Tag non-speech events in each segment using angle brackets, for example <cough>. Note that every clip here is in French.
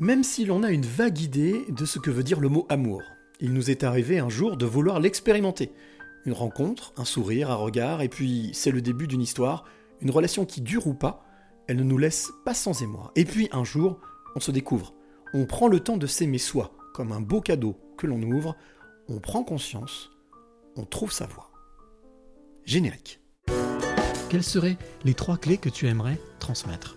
Même si l'on a une vague idée de ce que veut dire le mot amour, il nous est arrivé un jour de vouloir l'expérimenter. Une rencontre, un sourire, un regard, et puis c'est le début d'une histoire, une relation qui dure ou pas, elle ne nous laisse pas sans émoi. Et puis un jour, on se découvre. On prend le temps de s'aimer soi, comme un beau cadeau que l'on ouvre, on prend conscience, on trouve sa voie. Générique. Quelles seraient les trois clés que tu aimerais transmettre?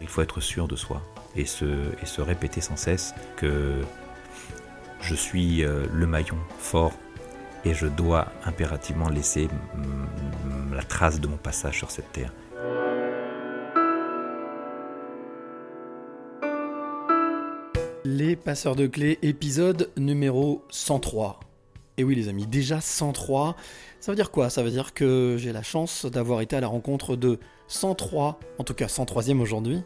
Il faut être sûr de soi et se, et se répéter sans cesse que je suis euh, le maillon fort et je dois impérativement laisser la trace de mon passage sur cette terre. Les passeurs de clés, épisode numéro 103. Et oui les amis, déjà 103, ça veut dire quoi? Ça veut dire que j'ai la chance d'avoir été à la rencontre de 103, en tout cas 103e aujourd'hui,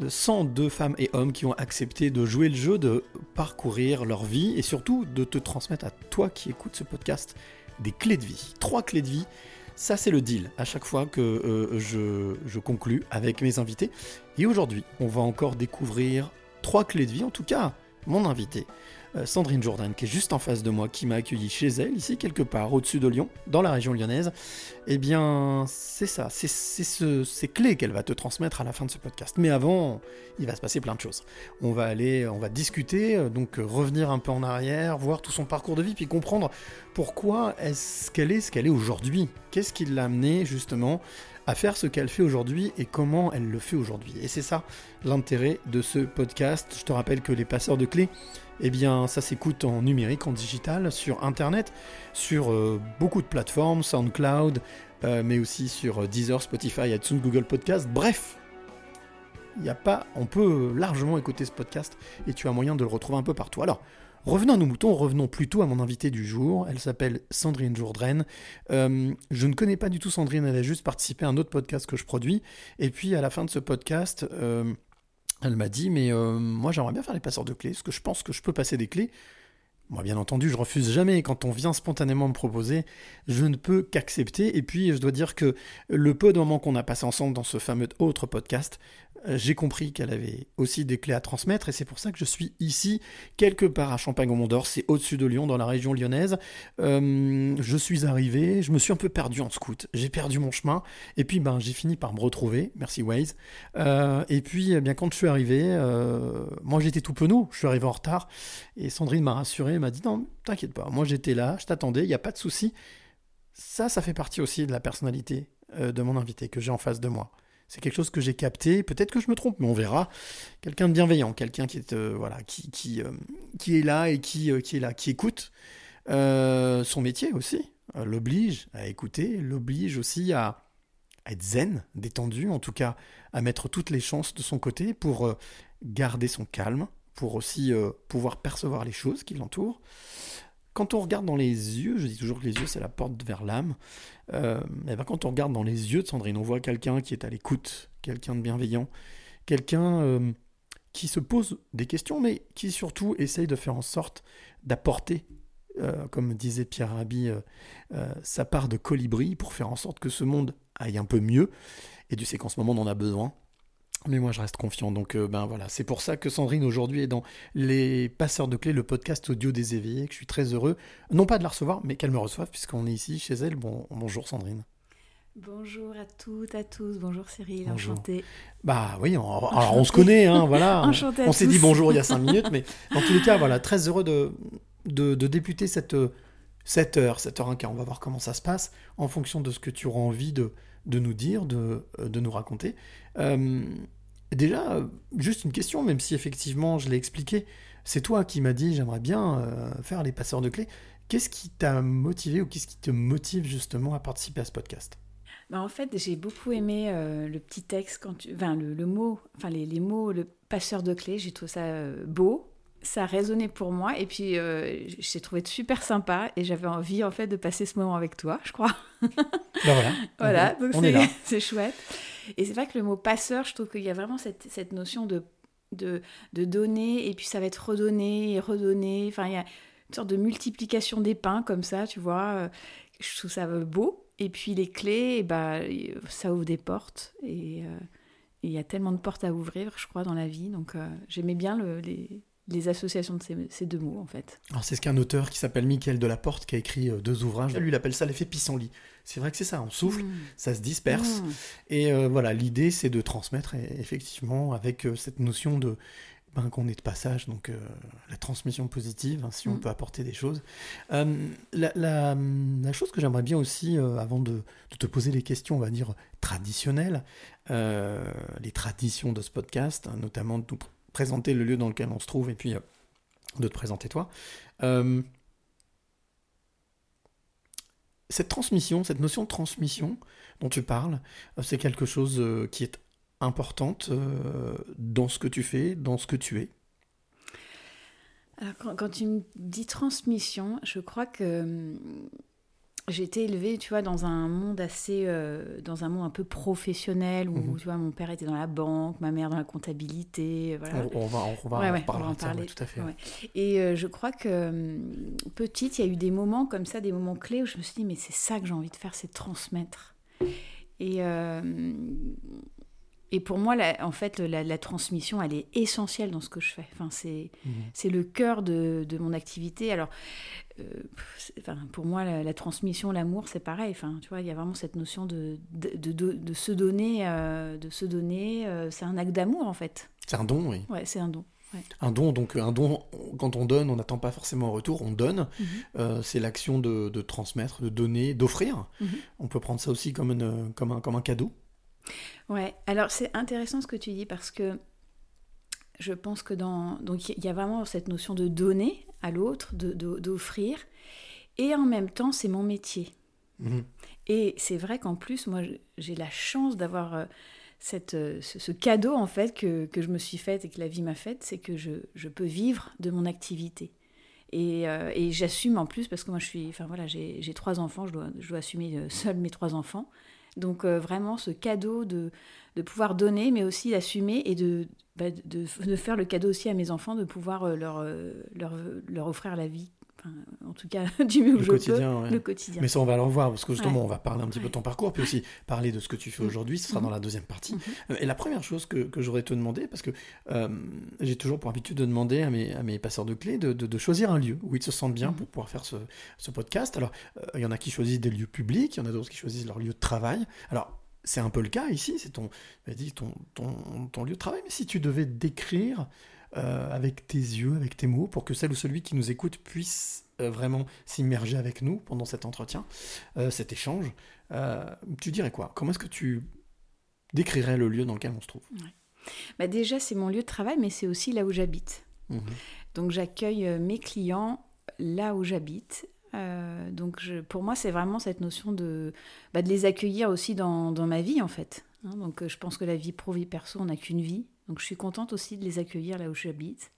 de 102 femmes et hommes qui ont accepté de jouer le jeu, de parcourir leur vie et surtout de te transmettre à toi qui écoutes ce podcast des clés de vie. Trois clés de vie, ça c'est le deal à chaque fois que euh, je, je conclus avec mes invités. Et aujourd'hui, on va encore découvrir trois clés de vie, en tout cas mon invité, Sandrine Jourdain, qui est juste en face de moi, qui m'a accueilli chez elle, ici quelque part au-dessus de Lyon, dans la région lyonnaise. Eh bien, c'est ça, c'est ce- ces clés qu'elle va te transmettre à la fin de ce podcast. Mais avant, il va se passer plein de choses. On va aller, on va discuter, euh, donc euh, revenir un peu en arrière, voir tout son parcours de vie, puis comprendre pourquoi est-ce qu'elle est ce qu'elle est aujourd'hui. Qu'est-ce qui l'a amené justement à faire ce qu'elle fait aujourd'hui et comment elle le fait aujourd'hui. Et c'est ça l'intérêt de ce podcast. Je te rappelle que les passeurs de clés, eh bien, ça s'écoute en numérique, en digital, sur Internet, sur euh, beaucoup de plateformes, SoundCloud, euh, mais aussi sur euh, Deezer, Spotify, iTunes, Google Podcast. Bref, pas, on peut largement écouter ce podcast et tu as moyen de le retrouver un peu partout. Alors, revenons à nos moutons, revenons plutôt à mon invité du jour. Elle s'appelle Sandrine Jourdraine. Je ne connais pas du tout Sandrine, elle a juste participé à un autre podcast que je produis. Et puis à la fin de ce podcast, elle m'a dit, mais euh, moi j'aimerais bien faire les passeurs de clés, parce que je pense que je peux passer des clés. Moi, bien entendu, je refuse jamais. Quand on vient spontanément me proposer, je ne peux qu'accepter. Et puis, je dois dire que le peu de moments qu'on a passé ensemble dans ce fameux autre podcast, j'ai compris qu'elle avait aussi des clés à transmettre. Et c'est pour ça que je suis ici, quelque part à Champagne-au-Mont-d'Or. C'est au-dessus de Lyon, dans la région lyonnaise. Euh, je suis arrivé, je me suis un peu perdu en scout. J'ai perdu mon chemin. Et puis, ben, j'ai fini par me retrouver. Merci Waze. Euh, et puis, eh bien, quand je suis arrivé, euh, moi j'étais tout penaud. Je suis arrivé en retard. Et Sandrine m'a rassuré, m'a dit non, t'inquiète pas, moi j'étais là, je t'attendais, il n'y a pas de souci. Ça, ça fait partie aussi de la personnalité euh, de mon invité que j'ai en face de moi. C'est quelque chose que j'ai capté, peut-être que je me trompe, mais on verra. Quelqu'un de bienveillant, quelqu'un qui est euh, voilà, euh, qui est là et qui, euh, écoute. Son métier aussi l'oblige à écouter, l'oblige aussi à, à être zen, détendu, en tout cas à mettre toutes les chances de son côté pour garder son calme, pour aussi pouvoir percevoir les choses qui l'entourent. Quand on regarde dans les yeux, je dis toujours que les yeux c'est la porte vers l'âme, euh, et ben quand on regarde dans les yeux de Sandrine, on voit quelqu'un qui est à l'écoute, quelqu'un de bienveillant, quelqu'un euh, qui se pose des questions, mais qui surtout essaye de faire en sorte d'apporter, euh, comme disait Pierre Rabhi, euh, sa part de colibri pour faire en sorte que ce monde aille un peu mieux. Et tu sais qu'en ce moment on en a besoin. Mais moi, je reste confiant. Donc, euh, ben voilà, c'est pour ça que Sandrine aujourd'hui est dans les passeurs de clés, le podcast audio des éveillés, que je suis très heureux, non pas de la recevoir, mais qu'elle me reçoive, puisqu'on est ici chez elle. Bon, bonjour Sandrine. Bonjour à toutes, à tous. Bonjour Cyril, Bonjour. enchantée. Bah oui, on, <laughs> alors on se connaît, hein, voilà. <laughs> Enchantée à on s'est dit bonjour il y a cinq <laughs> minutes, mais dans tous les cas, voilà, très heureux de, de, de débuter cette, euh, cette heure, cette heure un quart. On va voir comment ça se passe en fonction de ce que tu auras envie de, de nous dire, de, de nous raconter. Euh, déjà, euh, juste une question, même si effectivement je l'ai expliqué, c'est toi qui m'as dit j'aimerais bien euh, faire les passeurs de clés. Qu'est-ce qui t'a motivé ou qu'est-ce qui te motive justement à participer à ce podcast? Bah, en fait, j'ai beaucoup aimé euh, le petit texte, quand tu... enfin, le, le mot, enfin les, les mots, le passeur de clés, j'ai trouvé ça euh, beau, ça a résonné pour moi. Et puis euh, j'ai trouvé super sympa. Et j'avais envie en fait de passer ce moment avec toi, je crois. Ben voilà. <laughs> Voilà, donc <laughs> c'est chouette. Et c'est vrai que le mot passeur, je trouve qu'il y a vraiment cette, cette notion de, de, de donner et puis ça va être redonné et redonné. Enfin, il y a une sorte de multiplication des pains comme ça, tu vois. Euh, Je trouve ça euh, beau. Et puis les clés, eh ben, ça ouvre des portes et euh, et il y a tellement de portes à ouvrir, je crois, dans la vie. Donc euh, j'aimais bien le- les, les associations de ces, ces deux mots, en fait. Alors c'est ce qu'un auteur qui s'appelle Michael Delaporte qui a écrit euh, deux ouvrages. Lui, il appelle ça l'effet pissenlit. C'est vrai que c'est ça, on souffle, Mmh. ça se disperse. Mmh. Et euh, voilà, l'idée, c'est de transmettre, et, effectivement, avec euh, cette notion de ben, qu'on est de passage, donc euh, la transmission positive, hein, si on Mm. peut apporter des choses. La, la- la chose que j'aimerais bien aussi, avant de, de te poser les questions, on va dire, traditionnelles, les traditions de ce podcast, hein, notamment de présenter le lieu dans lequel on se trouve, et puis euh, de te présenter toi. Euh, cette transmission, cette notion de transmission dont tu parles, euh, c'est quelque chose qui est importante dans ce que tu fais, dans ce que tu es. Alors, quand, quand tu me dis transmission, je crois que hum, j'ai été élevée, tu vois, dans un monde assez, euh, dans un monde un peu professionnel où, Mhm. tu vois, mon père était dans la banque, ma mère dans la comptabilité, voilà. On, on va, on va Ouais, en ouais, parler, on va en ça, ouais, parler. tout à fait. Ouais. Et euh, je crois que hum, petite, il y a eu des moments comme ça, des moments clés où je me suis dit, mais c'est ça que j'ai envie de faire, c'est transmettre. Et, euh, et pour moi, la- en fait, la, la transmission, elle est essentielle dans ce que je fais. Enfin, c'est Mhm. c'est le cœur de, de mon activité. Alors, enfin, pour moi, la, la transmission, l'amour, c'est pareil. Enfin, tu vois, il y a vraiment cette notion de, de, de- de- de se donner, euh, de se donner. euh, c'est un acte d'amour, en fait. C'est un don, oui. Ouais, c'est un don. Un don, donc un don, quand on donne, on n'attend pas forcément un retour, on donne. Mhm. Euh, c'est l'action de, de transmettre, de donner, d'offrir. Mhm. On peut prendre ça aussi comme, une, comme, un, comme un cadeau. Ouais, alors c'est intéressant ce que tu dis parce que je pense que dans. Donc il y a vraiment cette notion de donner à l'autre, d'offrir, et en même temps, c'est mon métier. Mhm. Et c'est vrai qu'en plus, moi, j'ai la chance d'avoir euh, cette, euh, ce, ce cadeau, en fait, que, que je me suis faite et que la vie m'a faite, c'est que je, je peux vivre de mon activité. Et, euh, et j'assume en plus, parce que moi, je suis. Enfin voilà, j'ai trois enfants, je dois, je dois assumer seul mes trois enfants. Donc euh, vraiment, ce cadeau de, pouvoir donner, mais aussi d'assumer et de, bah, de, de faire le cadeau aussi à mes enfants, de pouvoir euh, leur, euh, leur, leur offrir la vie. Enfin, en tout cas, <laughs> du mieux Le que je quotidien, peux. ouais. Le quotidien. Mais ça, on va le revoir, parce que justement, Ouais. on va parler un petit peu de ton parcours, puis aussi parler de ce que tu fais aujourd'hui, ce sera dans la deuxième partie. Mhm. Euh, Et la première chose que, que j'aurais te demander, parce que euh, j'ai toujours pour habitude de demander à mes, à mes passeurs de clés de, de- de choisir un lieu où ils se sentent bien Mhm. pour pouvoir faire ce, ce podcast. Alors, euh, il y en a qui choisissent des lieux publics, il y en a d'autres qui choisissent leur lieu de travail. Alors, c'est un peu le cas ici, c'est ton, ton, ton, ton lieu de travail, mais si tu devais décrire euh, avec tes yeux, avec tes mots, pour que celle ou celui qui nous écoute puisse euh, vraiment s'immerger avec nous pendant cet entretien, euh, cet échange, tu dirais quoi? Comment est-ce que tu décrirais le lieu dans lequel on se trouve? Bah déjà, c'est mon lieu de travail, mais c'est aussi là où j'habite. Mhm. Donc j'accueille mes clients là où j'habite. Donc je- pour moi, c'est vraiment cette notion de, bah, de les accueillir aussi dans, dans ma vie, en fait. Hein, donc je pense que la vie pro, vie perso, on n'a qu'une vie. Donc je suis contente aussi de les accueillir là où j'habite.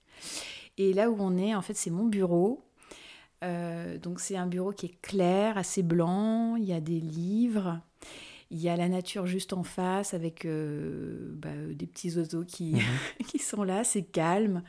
Et là où on est, en fait, c'est mon bureau. Euh, donc c'est un bureau qui est clair, assez blanc. Il y a des livres. Il y a la nature juste en face avec euh, bah, des petits oiseaux qui, Mhm. <laughs> qui sont là. C'est calme.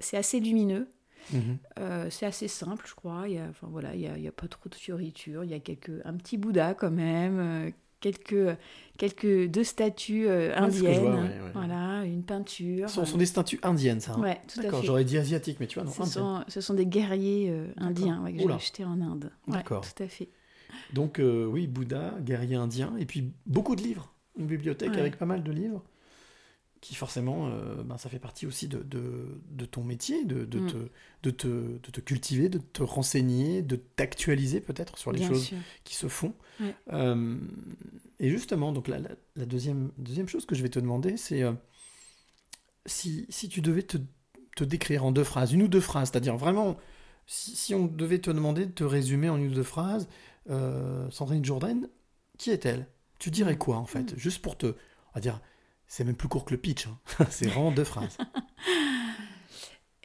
C'est assez lumineux. Mhm. Euh, c'est assez simple, je crois. Il y a, enfin, voilà, il y a, il y a pas trop de fioritures. Il y a quelques, un petit Bouddha quand même, euh, quelques, quelques deux statues euh, indiennes. vois, ouais, ouais. Voilà, une peinture. Ce sont, des statues indiennes, ça. hein Ouais, tout D'accord, j'aurais dit asiatique, mais tu vois, non, Ce sont, ce sont des guerriers euh, indiens ouais, que j'ai achetés en Inde. D'accord. Tout à fait. Donc, euh, oui, Bouddha, guerrier indien, et puis beaucoup de livres. Une bibliothèque avec pas mal de livres, qui forcément, euh, ben, ça fait partie aussi de, de, de ton métier, de, de, Mm. te, de, te, de te cultiver, de te renseigner, de t'actualiser peut-être sur les Bien choses sûr. qui se font. Euh, et justement, donc la, la, la deuxième, deuxième chose que je vais te demander, c'est euh, si, si tu devais te, te décrire en deux phrases, une ou deux phrases, c'est-à-dire vraiment, si, si on devait te demander de te résumer en une ou deux phrases, Sandrine Jourdain, qui est-elle? Tu dirais quoi en fait? Juste pour te... On va dire, c'est même plus court que le pitch, hein. <laughs> c'est vraiment deux phrases. <laughs>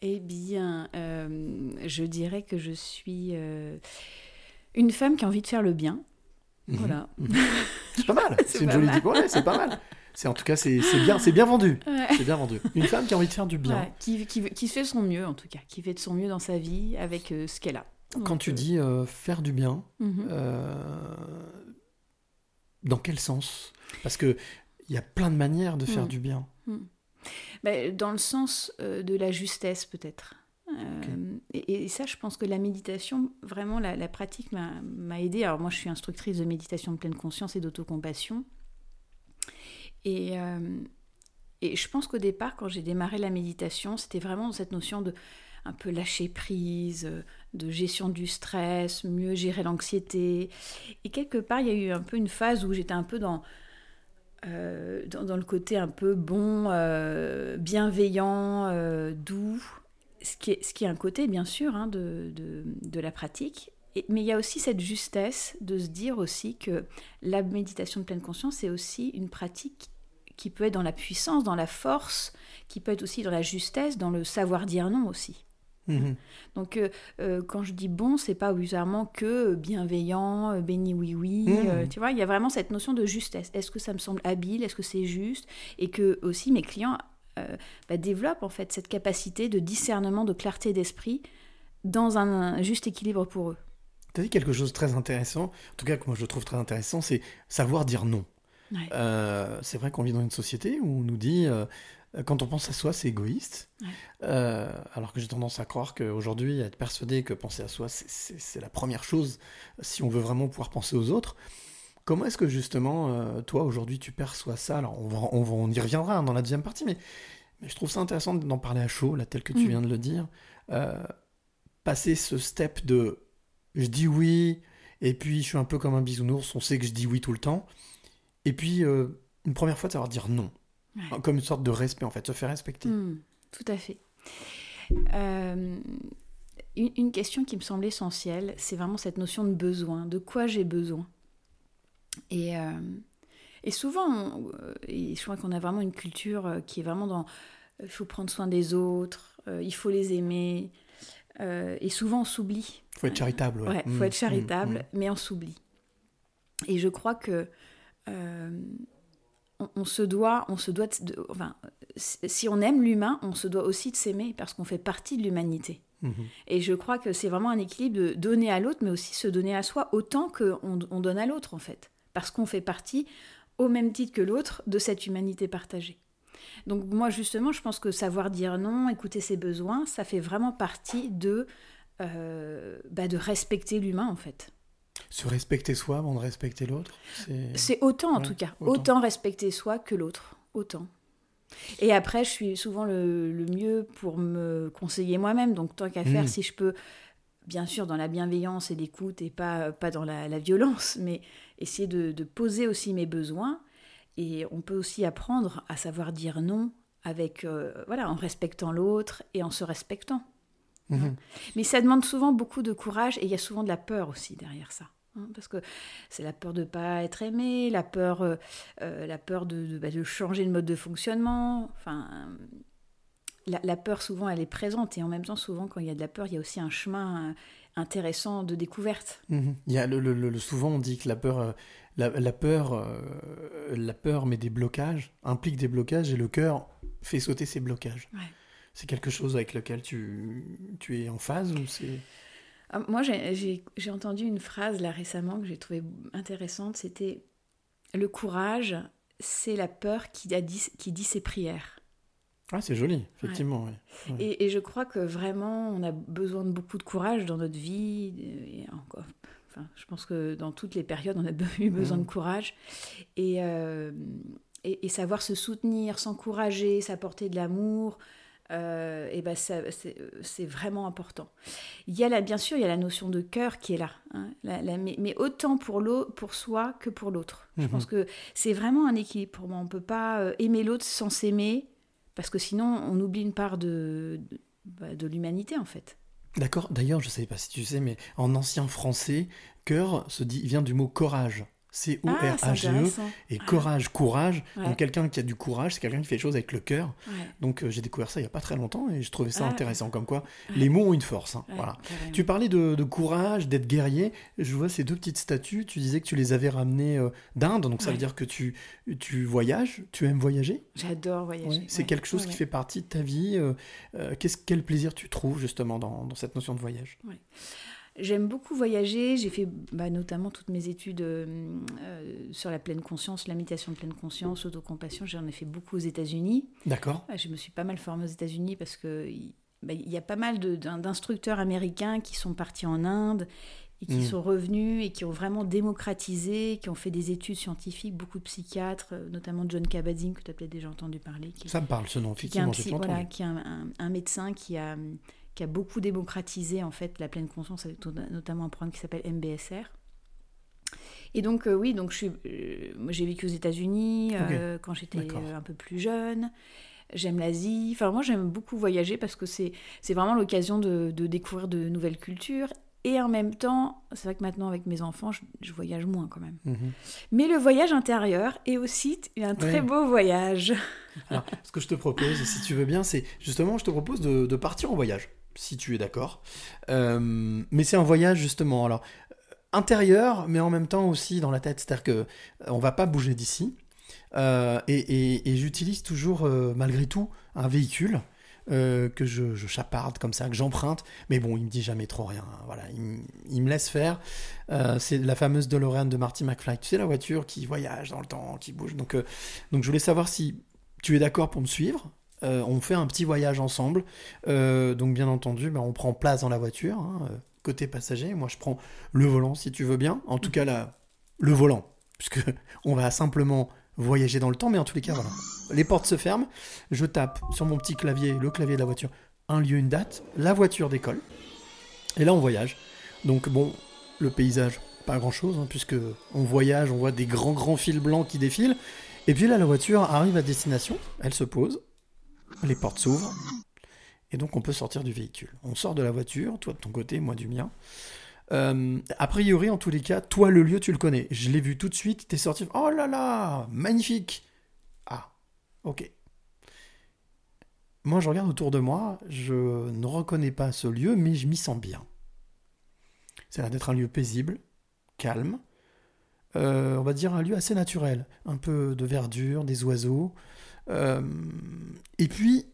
Eh bien, euh, je dirais que je suis euh, une femme qui a envie de faire le bien. Mhm. Voilà. Mhm. C'est pas mal. <laughs> C'est une jolie. Ouais, c'est pas mal. C'est en tout cas, c'est bien, c'est bien vendu. Ouais. C'est bien vendu. Une femme qui a envie de faire du bien. Ouais, qui, qui, qui fait son mieux, en tout cas, qui fait de son mieux dans sa vie avec euh, ce qu'elle a. Quand tu dis faire du bien, mhm. dans quel sens? Parce que il y a plein de manières de faire Mm. du bien. Ben, dans le sens euh, de la justesse, peut-être. Euh, et, et ça, je pense que la méditation, vraiment, la, la pratique m'a aidée. Alors, moi, je suis instructrice de méditation de pleine conscience et d'autocompassion. Et, euh, et je pense qu'au départ, quand j'ai démarré la méditation, c'était vraiment cette notion de un peu lâcher prise, de gestion du stress, mieux gérer l'anxiété. Et quelque part, il y a eu un peu une phase où j'étais un peu dans, euh, dans, le côté un peu bon, euh, bienveillant, euh, doux, ce qui, est, est un côté, bien sûr, hein, de, la pratique. Mais il y a aussi cette justesse de se dire aussi que la méditation de pleine conscience, c'est aussi une pratique qui peut être dans la puissance, dans la force, qui peut être aussi dans la justesse, dans le savoir dire non aussi. Mhm. Donc, euh, euh, quand je dis bon, c'est pas obligatoirement que bienveillant, euh, béni oui oui. Mhm. euh, tu vois, il y a vraiment cette notion de justesse. Est-ce que ça me semble habile? Est-ce que c'est juste? Et que aussi mes clients euh, bah, développent en fait cette capacité de discernement, de clarté d'esprit dans un, un juste équilibre pour eux. Tu as dit quelque chose de très intéressant, en tout cas que moi je trouve très intéressant, c'est savoir dire non. Ouais. Euh, c'est vrai qu'on vit dans une société où on nous dit, euh, quand on pense à soi, c'est égoïste. Ouais. Euh, alors que j'ai tendance à croire qu'aujourd'hui, à être persuadé que penser à soi, c'est- la première chose si on veut vraiment pouvoir penser aux autres. Comment est-ce que justement, euh, toi, aujourd'hui, tu perçois ça? Alors, on, va, on, va- on y reviendra hein, dans la deuxième partie, mais, mais je trouve ça intéressant d'en parler à chaud, là, tel que tu Mm. viens de le dire. Euh, passer ce step de je dis oui, et puis je suis un peu comme un bisounours, on sait que je dis oui tout le temps. Et puis, euh, une première fois, de savoir dire non. Ouais. Comme une sorte de respect, en fait, se faire respecter. Hmm, tout à fait. Euh, une, une question qui me semble essentielle, c'est vraiment cette notion de besoin. De quoi j'ai besoin et, euh, et souvent, on- euh, et je crois qu'on a vraiment une culture qui est vraiment dans il faut prendre soin des autres, euh, il faut les aimer. et souvent, on s'oublie. Il faut être charitable. Ouais, Ouais, faut Mm, être charitable, mm, mais on s'oublie. Et je crois que euh, on, on se doit, on se doit, de- de- enfin, si on aime l'humain, on se doit aussi de s'aimer parce qu'on fait partie de l'humanité. mhm. Et je crois que c'est vraiment un équilibre de donner à l'autre, mais aussi se donner à soi autant qu'on on donne à l'autre en fait, parce qu'on fait partie au même titre que l'autre de cette humanité partagée. Donc moi justement, je pense que savoir dire non, écouter ses besoins, ça fait vraiment partie de euh, bah, de respecter l'humain en fait. Se respecter soi avant de respecter l'autre. c'est- autant en Ouais, tout cas, autant. autant. respecter soi que l'autre, autant. Et après, je suis souvent le, le mieux pour me conseiller moi-même. Donc tant qu'à faire, Mm. si je peux, bien sûr dans la bienveillance et l'écoute et pas, pas dans la, la violence, mais essayer de, de poser aussi mes besoins. Et on peut aussi apprendre à savoir dire non avec, euh, voilà, en respectant l'autre et en se respectant. Mhm. Mais ça demande souvent beaucoup de courage et il y a souvent de la peur aussi derrière ça. Hein, parce que c'est la peur de ne pas être aimé, la peur, euh, euh, la peur de, de- bah, de changer de mode de fonctionnement. Enfin, la, la peur souvent elle est présente et en même temps souvent quand il y a de la peur il y a aussi un chemin euh, intéressant de découverte. Mhm. Il y a le, le- souvent on dit que la peur, la, la peur, euh, la peur met des blocages, implique des blocages et le cœur fait sauter ces blocages. Ouais. C'est quelque chose avec lequel tu, tu es en phase ou c'est Moi j'ai- entendu une phrase là récemment que j'ai trouvée intéressante, c'était le courage c'est la peur qui, a dit, qui dit ses prières. ah c'est joli effectivement. ouais. Et, et je crois que vraiment, on a besoin de beaucoup de courage dans notre vie. Et encore, enfin, je pense que dans toutes les périodes, on a <laughs> eu besoin de courage. Et, euh, et, et savoir se soutenir, s'encourager, s'apporter de l'amour, euh, et ben ça- c'est vraiment important. Il y a la, bien sûr, il y a la notion de cœur qui est là, hein, la- la- mais, mais autant pour, l'au- pour soi que pour l'autre. Je Mhm. pense que c'est vraiment un équilibre pour moi. On ne peut pas euh, aimer l'autre sans s'aimer, parce que sinon on oublie une part de, de, bah, de l'humanité en fait. D'accord. D'ailleurs, je ne sais pas si tu sais, mais en ancien français, cœur se dit vient du mot courage. C-O-R-A-G-E. Ah. E. et courage, courage. Ouais. Donc quelqu'un qui a du courage, c'est quelqu'un qui fait les choses avec le cœur. Ouais, Donc euh, j'ai découvert ça il y a pas très longtemps et je trouvais ça Ah. intéressant. Comme quoi, les mots ont une force. hein, voilà. carrément. Tu parlais de, de courage, d'être guerrier. Je vois ces deux petites statues. Tu disais que tu les avais ramenées euh, d'Inde, donc ça veut dire que tu, tu voyages. Tu aimes voyager? J'adore voyager. C'est quelque chose qui fait partie de ta vie. euh, quel plaisir tu trouves justement dans, dans cette notion de voyage? J'aime beaucoup voyager. J'ai fait bah, notamment toutes mes études euh, euh, sur la pleine conscience, la méditation de pleine conscience, autocompassion. J'en ai fait beaucoup aux États-Unis. D'accord Ouais, Je me suis pas mal formée aux États-Unis parce que il bah, y a pas mal d'instructeurs américains qui sont partis en Inde et qui Mm. sont revenus et qui ont vraiment démocratisé, qui ont fait des études scientifiques, beaucoup de psychiatres, euh, notamment John Kabat-Zinn que tu as peut-être déjà entendu parler, qui, Ça me parle ce nom, qui est un, effectivement, j'ai pas voilà, entendu. qui est un, un- un médecin qui a, qui a beaucoup démocratisé en fait la pleine conscience avec notamment un programme qui s'appelle MBSR. Et donc euh, oui, donc euh, j'ai vécu aux États-Unis euh, quand j'étais un peu plus jeune. J'aime l'Asie. Enfin moi j'aime beaucoup voyager parce que c'est vraiment l'occasion de, de découvrir de nouvelles cultures. Et en même temps, c'est vrai que maintenant avec mes enfants, je, je voyage moins quand même. Mhm. Mais le voyage intérieur est aussi un très Ouais. beau voyage. Alors, ce que je te propose, si tu veux bien, c'est justement, je te propose de, de partir en voyage, si tu es d'accord. Euh, mais c'est un voyage justement, alors intérieur, mais en même temps aussi dans la tête. C'est-à-dire que euh, on va pas bouger d'ici. Euh, et j'utilise toujours, malgré tout, un véhicule. que je, chaparde comme ça, que j'emprunte, mais bon, il me dit jamais trop rien. hein, Voilà, il, me laisse faire. C'est la fameuse DeLorean de Marty McFly. Tu sais, la voiture qui voyage dans le temps, qui bouge. Donc, donc je voulais savoir si tu es d'accord pour me suivre Euh, On fait un petit voyage ensemble. Euh, donc bien entendu, ben, on prend place dans la voiture, hein, euh, côté passager. Moi, je prends le volant si tu veux bien. En tout cas, la, le volant, puisque <laughs> on va simplement voyager dans le temps. Mais en tous les cas, voilà. Les portes se ferment. Je tape sur mon petit clavier, le clavier de la voiture, un lieu, une date. La voiture décolle. Et là, on voyage. Donc bon, le paysage, pas grand-chose, hein, puisque on voyage, on voit des grands grands fils blancs qui défilent. Et puis là, la voiture arrive à destination, elle se pose, les portes s'ouvrent, et donc on peut sortir du véhicule. On sort de la voiture, toi de ton côté, moi du mien. Euh, a priori, en tous les cas, toi, le lieu, tu le connais. Je l'ai vu tout de suite, t'es sorti. Oh là là, magnifique Ah, ok. Moi, je regarde autour de moi, je ne reconnais pas ce lieu, mais je m'y sens bien. Ça a l'air d'être un lieu paisible, calme, euh, on va dire un lieu assez naturel. Un peu de verdure, des oiseaux. Euh, et puis,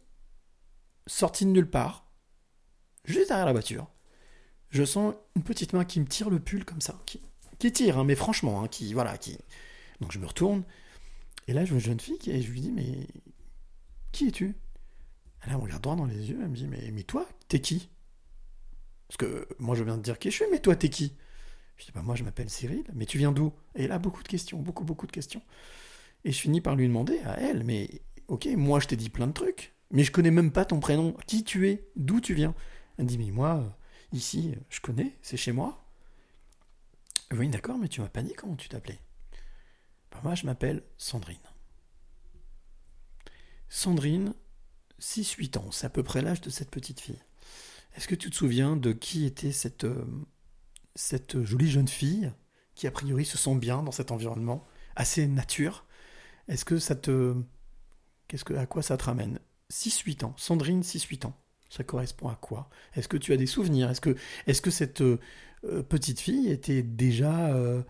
sorti de nulle part, juste derrière la voiture, je sens une petite main qui me tire le pull comme ça. Qui, tire, hein, mais franchement, hein, qui. Voilà, qui. Donc je me retourne, et là je vois une jeune fille et je lui dis Mais qui es-tu? Elle me regarde droit dans les yeux, elle me dit Mais, mais toi, t'es qui? Parce que moi je viens de dire qui je suis, mais toi, t'es qui? Je dis Bah, moi je m'appelle Cyril, mais tu viens d'où? Et là, beaucoup de questions, beaucoup, beaucoup de questions. Et je finis par lui demander à elle Mais ok, moi je t'ai dit plein de trucs, mais je connais même pas ton prénom. Qui tu es? D'où tu viens? Elle dit Mais moi, euh, ici, je connais, c'est chez moi. Oui, d'accord, mais tu m'as pas dit comment tu t'appelais. Ben, moi, je m'appelle Sandrine. Sandrine, 6-8 ans, c'est à peu près l'âge de cette petite fille. Est-ce que tu te souviens de qui était cette, euh, cette jolie jeune fille qui, a priori, se sent bien dans cet environnement assez nature? Est-ce que ça te. Qu'est-ce que, à quoi ça te ramène? 6-8 ans. Sandrine, 6-8 ans. Ça correspond à quoi? Est-ce que tu as des souvenirs? Est-ce que, est que cette euh, euh, petite fille était déjà euh,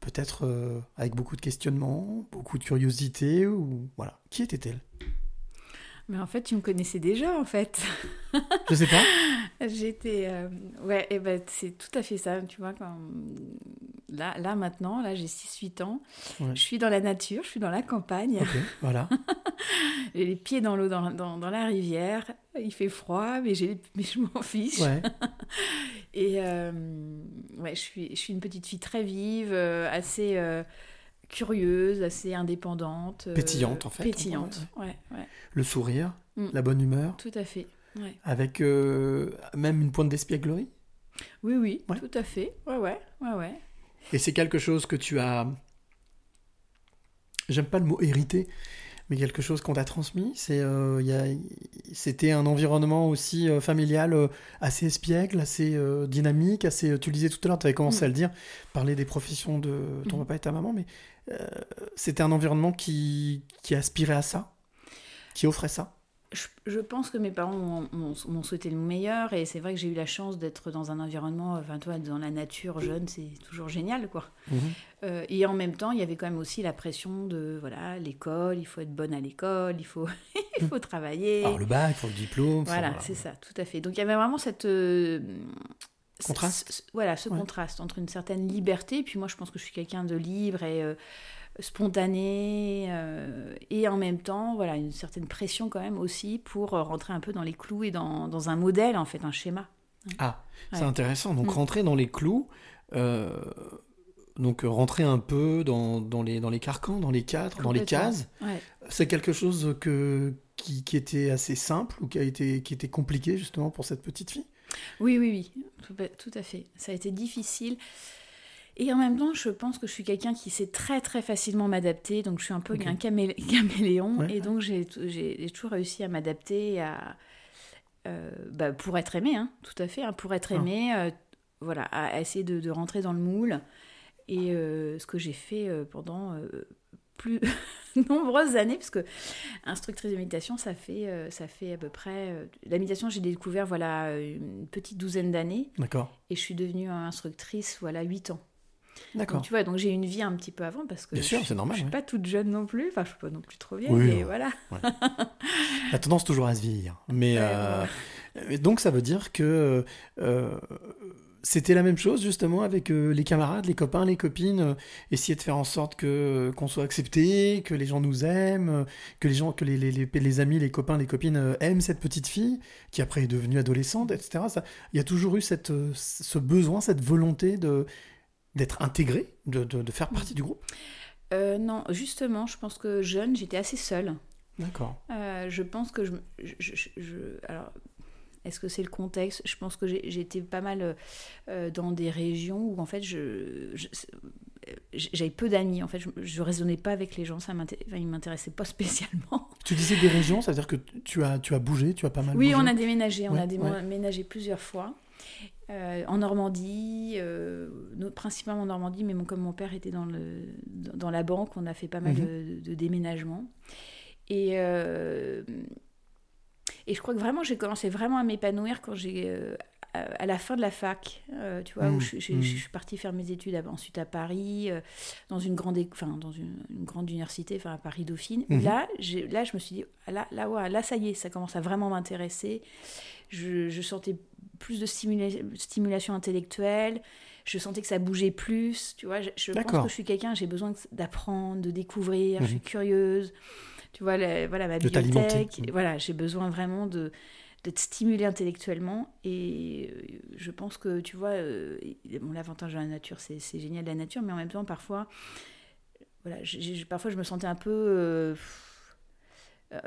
peut-être avec beaucoup de questionnements, beaucoup de curiosité voilà? Qui était-elle? Mais en fait, tu me connaissais déjà, en fait. <laughs> Je sais pas. J'étais. euh, Ouais, et ben, c'est tout à fait ça, tu vois. Quand... Là, là, maintenant, là, j'ai 6-8 ans. Ouais. Je suis dans la nature, je suis dans la campagne. Ok, voilà. <laughs> J'ai les pieds dans l'eau, dans, dans, dans la rivière. Il fait froid, mais, j'ai- mais je m'en fiche. Ouais. <laughs> Et euh, ouais, je suis, je suis une petite fille très vive, euh, assez euh, curieuse, assez indépendante. euh, Pétillante, en fait, Pétillante, ouais, ouais. Le sourire, Mm. la bonne humeur, Tout à fait. Ouais. avec euh, même une pointe d'espièglerie. Oui, oui, Ouais. tout à fait. Ouais, ouais, ouais, ouais. Et c'est quelque chose que tu as. J'aime pas le mot hérité, mais quelque chose qu'on t'a transmis. C'est, euh, y a- c'était un environnement aussi euh, familial assez espiègle, assez dynamique, assez. Tu le disais tout à l'heure, tu avais commencé Mm. à le dire, parler des professions de ton Mhm. papa et ta maman, mais c'était un environnement qui, qui aspirait à ça, qui offrait ça. Je, pense que mes parents m'ont- souhaité le meilleur et c'est vrai que j'ai eu la chance d'être dans un environnement, enfin toi, dans la nature jeune, c'est toujours génial quoi. Mhm. Euh, et en même temps, il y avait quand même aussi la pression de voilà l'école, il faut être bonne à l'école, il faut <laughs> il faut travailler. Alors le bac, faut le diplôme. faut- Voilà, c'est ça, tout à fait. Donc il y avait vraiment cette euh, Contraste. ce- voilà, ce Ouais. contraste entre une certaine liberté, et puis moi je pense que je suis quelqu'un de libre et euh, spontané, euh, et en même temps, voilà, une certaine pression quand même aussi pour euh, rentrer un peu dans les clous et dans, dans un modèle, en fait, un schéma. Ah, c'est intéressant. Donc Mm. rentrer dans les clous, euh, donc rentrer un peu dans, dans, les, dans les carcans, dans les cadres, dans les cases. Ouais. C'est quelque chose que, qui, qui était assez simple ou qui, a été, qui était compliqué justement pour cette petite fille? Oui, oui, oui, tout, à- tout à fait. Ça a été difficile. Et en même temps, je pense que je suis quelqu'un qui sait très très facilement m'adapter. Donc je suis un peu Ok. un camé- <laughs> caméléon. Ouais. Et donc j'ai toujours réussi à m'adapter à, euh, bah, pour être aimé, hein, tout à fait. hein, pour être Ah. aimé, euh, voilà, à, à essayer de, de rentrer dans le moule. Et euh, ce que j'ai fait pendant plus <laughs> nombreuses années, parce que instructrice de méditation, ça fait, euh, ça fait à peu près. euh, la méditation, j'ai découvert voilà une petite douzaine d'années, D'accord. et je suis devenue instructrice voilà 8 ans. D'accord. Tu vois, donc j'ai une vie un petit peu avant parce que Bien sûr, c'est normal, Je suis ouais. pas toute jeune non plus, enfin je suis pas non plus trop vieille, Oui, mais ouais. voilà. <laughs> La tendance toujours à se vieillir. Mais euh, donc ça veut dire que c'était la même chose justement avec euh, les camarades, les copains, les copines, euh, essayer de faire en sorte que qu'on soit accepté, que les gens nous aiment, euh, que les gens, que les, les, les, les amis, les copains, les copines euh, aiment cette petite fille qui après est devenue adolescente, etc. Ça, il y a toujours eu cette, euh, ce besoin, cette volonté de d'être intégré, de, de, de faire partie du groupe? Euh, non, justement, je pense que jeune, j'étais assez seule. D'accord. Euh, je pense que je, je, je- je- alors est-ce que c'est le contexte? Je pense que j'étais pas mal euh, dans des régions où en fait je, je- euh, j'avais peu d'amis en fait je, je raisonnais pas avec les gens ça m'inté- enfin, ils m'intéressaient pas <laughs> spécialement Tu disais des régions, ça veut dire que tu as, tu as bougé, tu as pas mal oui bougé. on a déménagé on Ouais, a ouais. déménagé plusieurs fois euh, en Normandie euh, no- principalement en Normandie mais mon, comme mon père était dans le dans dans la banque on a fait pas mal Mhm. de, de déménagements et euh, et je crois que vraiment j'ai commencé vraiment à m'épanouir quand j'ai euh, à la fin de la fac, euh, tu vois, Mm, où je, je- mm. je suis partie faire mes études à- ensuite à Paris, euh, dans une grande, enfin dans une, une grande université, enfin à Paris Dauphine. Mhm. Là, là, je me suis dit, ah, là, là, ouais, là, ça y est, ça commence à vraiment m'intéresser. Je, je sentais plus de stimula- stimulation intellectuelle. Je sentais que ça bougeait plus, tu vois. Je, je pense que je suis quelqu'un, j'ai besoin d'apprendre, de découvrir. Je suis Mhm. curieuse. Tu vois, la- voilà ma De bibliothèque. Voilà, j'ai besoin vraiment de d'être stimulée intellectuellement. Et euh, je pense que tu vois euh, bon, l'avantage de la nature c'est c'est génial la nature mais en même temps parfois voilà j'ai- parfois je me sentais un peu euh,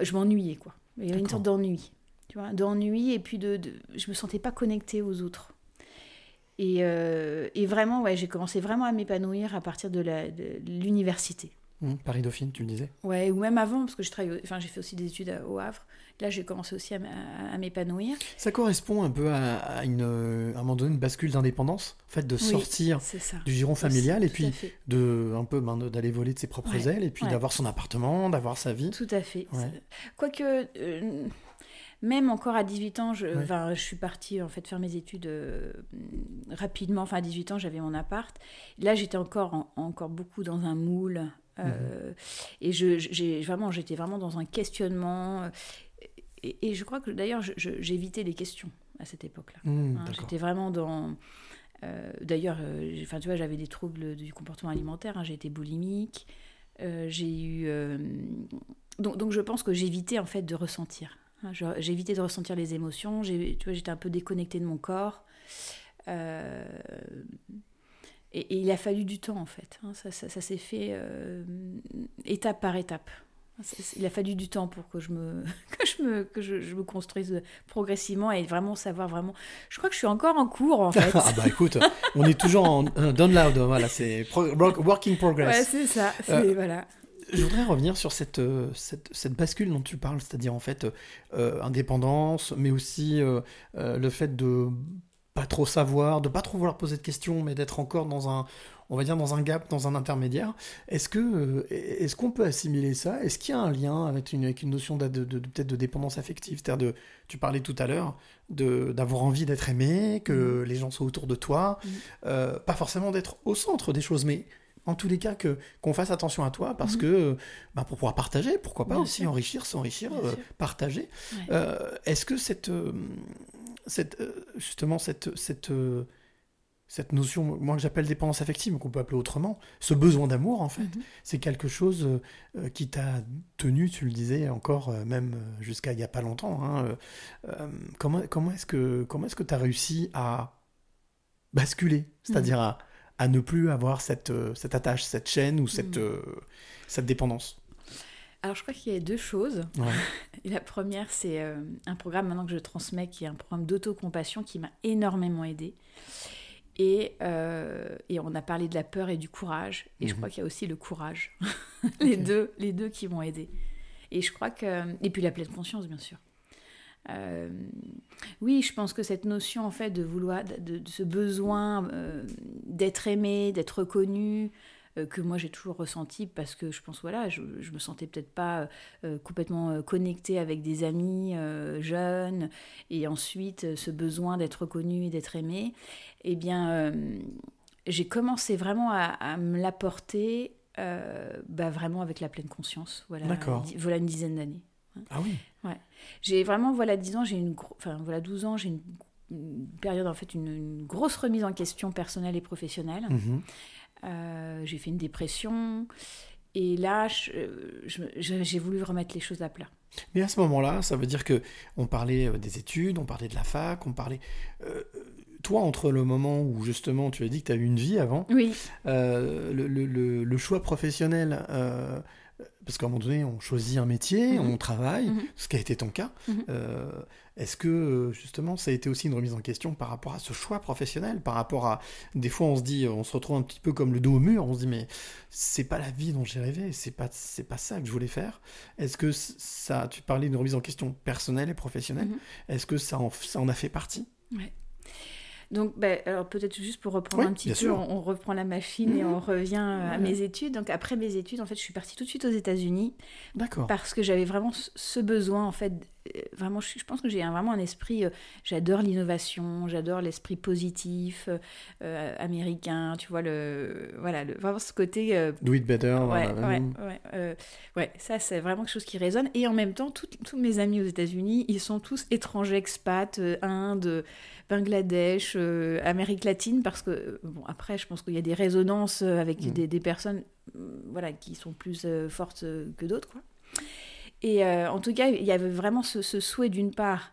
je m'ennuyais quoi. Il y avait une sorte d'ennui tu vois d'ennui et puis de, de je me sentais pas connectée aux autres. Et, euh, et vraiment ouais j'ai commencé vraiment à m'épanouir à partir de la- de l'université Hum, Paris Dauphine, tu le disais. Ouais, ou même avant, parce que je travaille, enfin, j'ai fait aussi des études à- au Havre. Là, j'ai commencé aussi à, m- à- à m'épanouir. Ça correspond un peu à, une, à un moment donné, une bascule d'indépendance, en fait, de Oui, sortir du giron Aussi, familial et puis de un peu ben, d'aller voler de ses propres Ouais, ailes et puis ouais. d'avoir son appartement, d'avoir sa vie. Tout à fait. Ouais. Quoique, euh, même encore à 18 ans, je, Ouais. je suis partie en fait faire mes études euh, rapidement. Enfin, à 18 ans, j'avais mon appart. Là, j'étais encore, en- encore beaucoup dans un moule. Euh. Et je, j'ai vraiment, j'étais vraiment dans un questionnement. Et, et je crois que d'ailleurs, j'évitais les questions à cette époque-là. Hum, Hein. J'étais vraiment dans. euh, D'ailleurs, euh, j'ai- enfin, tu vois, j'avais des troubles du comportement alimentaire. hein, j'ai été boulimique. euh, j'ai eu. euh, donc, donc, je pense que j'évitais en fait de ressentir. hein, je- j'évitais de ressentir les émotions. j'ai- Tu vois, j'étais un peu déconnectée de mon corps. Euh, et, et il a fallu du temps en fait. hein, ça ça- ça s'est fait euh, étape par étape. Il a fallu du temps pour que je me <laughs> que je me que je, je me construise progressivement et vraiment savoir vraiment. Je crois que je suis encore en cours en fait. <laughs> ah bah écoute, on est toujours en euh, download, voilà, c'est pro- work- working progress. Ouais, c'est ça. Euh, voilà. Je voudrais revenir sur cette, cette, cette bascule dont tu parles, c'est-à-dire en fait euh, indépendance, mais aussi euh, le fait de pas trop savoir, de pas trop vouloir poser de questions, mais d'être encore dans un, on va dire dans un gap, dans un intermédiaire. Est-ce que, euh, est-ce qu'on peut assimiler ça? Est-ce qu'il y a un lien avec une, avec une notion de, de- de- peut-être de dépendance affective? C'est-à-dire de, tu parlais tout à l'heure de d'avoir envie d'être aimé, que les gens soient autour de toi, Mhm. Euh, pas forcément d'être au centre des choses, mais en tous les cas que qu'on fasse attention à toi parce Mhm. que bah, pour pouvoir partager, pourquoi pas Bien aussi sûr. enrichir, s'enrichir, euh, partager. Ouais. Euh, Est-ce que cette, euh, cette euh, justement cette cette euh, cette notion, moi que j'appelle dépendance affective, mais qu'on peut appeler autrement, ce besoin d'amour en fait, Mhm. c'est quelque chose euh, qui t'a tenu, tu le disais encore même jusqu'à il y a pas longtemps. hein, comment comment est-ce que comment est-ce que tu as réussi à basculer, c'est-à-dire à, à ne plus avoir cette cette attache, cette chaîne ou cette Mhm. cette dépendance? Alors, je crois qu'il y a deux choses. Ouais. <laughs> La première, c'est euh, un programme maintenant que je transmets, qui est un programme d'autocompassion qui m'a énormément aidée. Et, euh, et on a parlé de la peur et du courage. Et je Mhm. crois qu'il y a aussi le courage. <laughs> les, deux, les deux qui m'ont aidée. Et je crois que. Et puis la pleine conscience, bien sûr. Euh, oui, je pense que cette notion en fait de vouloir, de, de ce besoin euh, d'être aimé, d'être reconnu, que moi j'ai toujours ressenti parce que je pense voilà, je, je me sentais peut-être pas euh, complètement euh, connectée avec des amis euh, jeunes et ensuite euh, ce besoin d'être reconnu et d'être aimé, eh bien euh, j'ai commencé vraiment à, à me l'apporter euh, bah, vraiment avec la pleine conscience. Voilà, voilà une dizaine d'années. Ah oui. J'ai vraiment, voilà, 10 ans, j'ai une, enfin, voilà, 12 ans, j'ai une, une période, en fait, une, une grosse remise en question personnelle et professionnelle. Euh, j'ai fait une dépression. Et là, je- j'ai voulu remettre les choses à plat. Mais à ce moment-là, ça veut dire que on parlait euh, des études, on parlait de la fac, on parlait. euh, toi, entre le moment où justement tu as dit que tu as eu une vie avant, Oui, euh, le, le- le- le choix professionnel, euh, parce qu'à un moment donné, on choisit un métier, Mhm. on travaille, Mhm. ce qui a été ton cas. Mhm. Est-ce que euh, justement ça a été aussi une remise en question par rapport à ce choix professionnel, par rapport à des fois on se dit, on se retrouve un petit peu comme le dos au mur, on se dit mais c'est pas la vie dont j'ai rêvé, c'est pas c'est pas ça que je voulais faire. Est-ce que ça, tu parlais d'une remise en question personnelle et professionnelle, Mhm. est-ce que ça en, ça en a fait partie? Donc, ben, alors peut-être juste pour reprendre Oui, un petit peu, on, on reprend la machine et on revient euh, à Ouais. mes études. Donc, après mes études, en fait, je suis partie tout de suite aux États-Unis D'accord. parce que j'avais vraiment ce besoin, en fait. Euh, Vraiment, je, pense que j'ai vraiment un esprit. euh, j'adore l'innovation, j'adore l'esprit positif euh, américain. Tu vois, le, voilà, le, vraiment ce côté. euh, Do it better. Ouais, voilà. ouais, ouais, ouais, ça c'est vraiment quelque chose qui résonne. Et en même temps, tous mes amis aux États-Unis, ils sont tous étrangers, expats, Inde, Bangladesh, Amérique latine, parce que, bon, après, je pense qu'il y a des résonances avec Mm. des, des personnes euh, voilà, qui sont plus fortes que d'autres. Quoi. Et euh, en tout cas, il y avait vraiment ce, ce souhait d'une part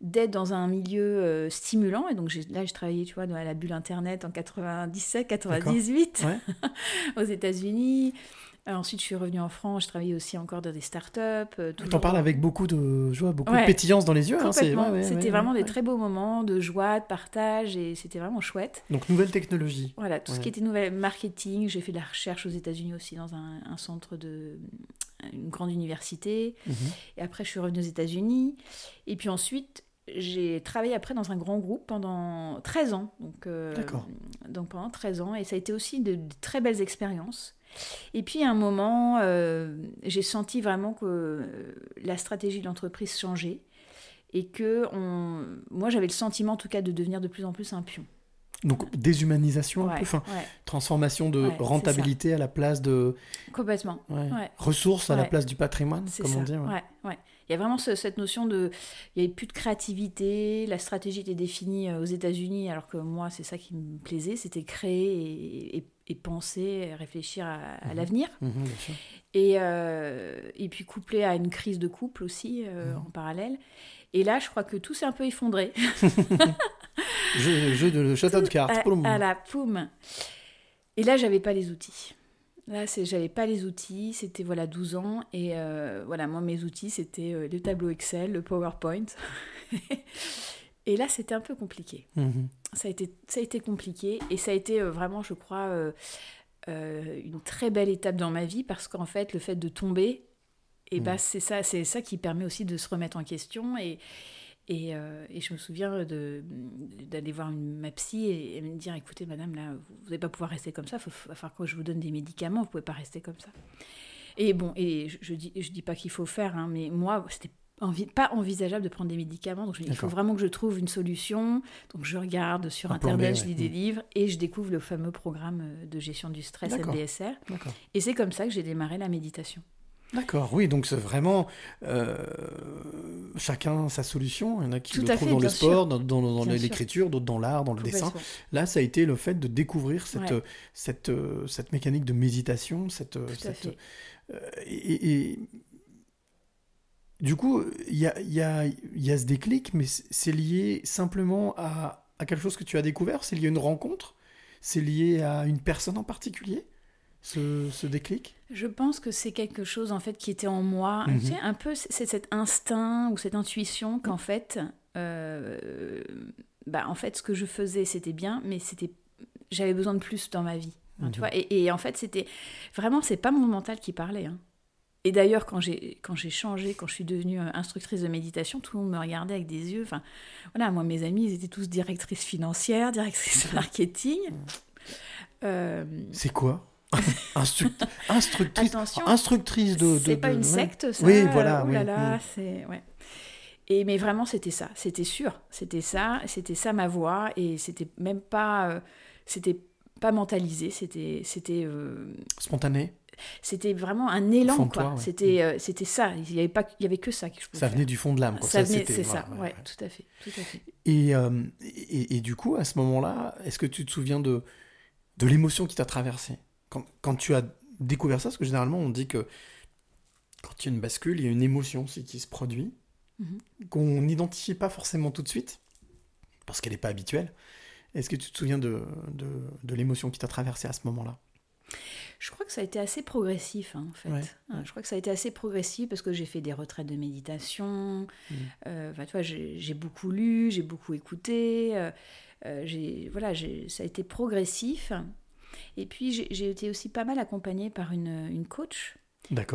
d'être dans un milieu euh, stimulant. Et donc là, je travaillais, tu vois, dans la bulle Internet en 97, 98 Ouais. <laughs> aux États-Unis. Euh, ensuite, je suis revenue en France. Je travaillais aussi encore dans des startups. euh, Tu en parles avec beaucoup de joie, beaucoup Ouais. de pétillance dans les yeux. hein, ouais, ouais, c'était vraiment des très beaux moments de joie, de partage, et c'était vraiment chouette. Donc nouvelle technologie. Voilà, tout ce qui était nouvel marketing. J'ai fait de la recherche aux États-Unis aussi dans un, un centre de une grande université. Mhm. Et après, je suis revenue aux États-Unis. Et puis ensuite, j'ai travaillé après dans un grand groupe pendant 13 ans. Donc, euh, D'accord. donc pendant 13 ans. Et ça a été aussi de, de très belles expériences. Et puis à un moment, euh, j'ai senti vraiment que euh, la stratégie de l'entreprise changeait. Et que on... moi, j'avais le sentiment en tout cas de devenir de plus en plus un pion. Donc déshumanisation un Ouais, peu, enfin, ouais, transformation de Ouais, rentabilité à la place de complètement. ressources à la place du patrimoine, comme ça. on dit. ouais. ouais, ouais. Il y a vraiment ce- cette notion de. Il n'y avait plus de créativité, la stratégie était définie euh, aux États-Unis, alors que moi, c'est ça qui me plaisait c'était créer et, et- et penser, réfléchir à, à Mhm. l'avenir. Mhm. Et, euh, et puis couplé à une crise de couple aussi euh, Mhm. en parallèle. Et là, je crois que tout s'est un peu effondré. <laughs> Jeu, jeu de château de cartes. à la poum. Et là, j'avais pas les outils. Là, j'avais pas les outils. C'était voilà 12 ans et euh, voilà, moi mes outils c'était euh, le tableau Excel, le PowerPoint. <laughs> et là, c'était un peu compliqué. Mhm. Ça a été, ça a été compliqué et ça a été euh, vraiment, je crois, une très belle étape dans ma vie parce qu'en fait, le fait de tomber, et Mm. bah, c'est ça, c'est ça qui permet aussi de se remettre en question. Et, et, euh, et je me souviens d'aller voir une, ma psy et, et me dire écoutez, madame, là, vous n'allez pas pouvoir rester comme ça, il va falloir que je vous donne des médicaments, vous pouvez pas rester comme ça. Et bon, et je, je dis, je dis pas qu'il faut faire, hein, mais moi, c'était envi- pas envisageable de prendre des médicaments. Donc je me dis, il faut vraiment que je trouve une solution. Donc je regarde sur Un Internet, je ouais. lis des Mm. livres et je découvre le fameux programme euh, de gestion du stress. LBSR. Et c'est comme ça que j'ai démarré la méditation. D'accord, oui, donc c'est vraiment euh, chacun sa solution. Il y en a qui Tout le trouvent fait, dans le sûr. sport, dans, l'écriture, d'autres dans l'art, dans le dessin. Là, ça a été le fait de découvrir cette, Ouais. cette, cette mécanique de méditation, cette, euh, cette, euh, et, et- du coup, il y a, il y, a, il y a ce déclic, mais c'est c'est lié simplement à, à quelque chose que tu as découvert? C'est lié à une rencontre? C'est lié à une personne en particulier? Ce, ce déclic? Je pense que c'est quelque chose en fait qui était en moi. Tu sais, un peu, c'est cet instinct ou cette intuition qu'en fait, euh, bah, en fait, ce que je faisais, c'était bien, mais c'était, j'avais besoin de plus dans ma vie. hein, tu Mhm. vois et, et en fait, c'était vraiment, c'est pas mon mental qui parlait. hein. Et d'ailleurs, quand j'ai quand j'ai changé, quand je suis devenue euh, instructrice de méditation, tout le monde me regardait avec des yeux. Enfin, voilà, moi, mes amis, ils étaient tous directrices financières, directrices <laughs> marketing. Euh, C'est quoi? <laughs> Instruct- instructrice, Attention, instructrice de. c'est pas de- une secte, ça. Oui, voilà, oui, là mm. c'est ouais. Et mais vraiment, c'était ça. C'était sûr. C'était ça. C'était ça ma voix. Et c'était même pas. euh, c'était pas mentalisé. C'était. C'était. euh, Spontané. c'était vraiment un élan quoi. ouais. C'était. euh, c'était ça. Il y avait pas. Il y avait que ça que je Ça faire. venait du fond de l'âme. quoi. Ça venait. c'était- C'est voilà, ça. ouais. Tout à fait. Tout à fait. Et, et, et du coup, à ce moment-là, est-ce que tu te souviens de, de l'émotion qui t'a traversé quand, quand tu as découvert ça Parce que généralement, on dit que quand il y a une bascule, il y a une émotion aussi qui se produit, Mhm. qu'on n'identifie pas forcément tout de suite, parce qu'elle n'est pas habituelle. Est-ce que tu te souviens de, de, de l'émotion qui t'a traversé à ce moment-là? Je crois que ça a été assez progressif, hein, en fait. Ouais, Hein. Je crois que ça a été assez progressif parce que j'ai fait des retraites de méditation. Mm. euh, tu vois, j'ai beaucoup lu, j'ai beaucoup écouté. euh, euh, voilà, ça a été progressif. Et puis j'ai été aussi pas mal accompagnée par une, une coach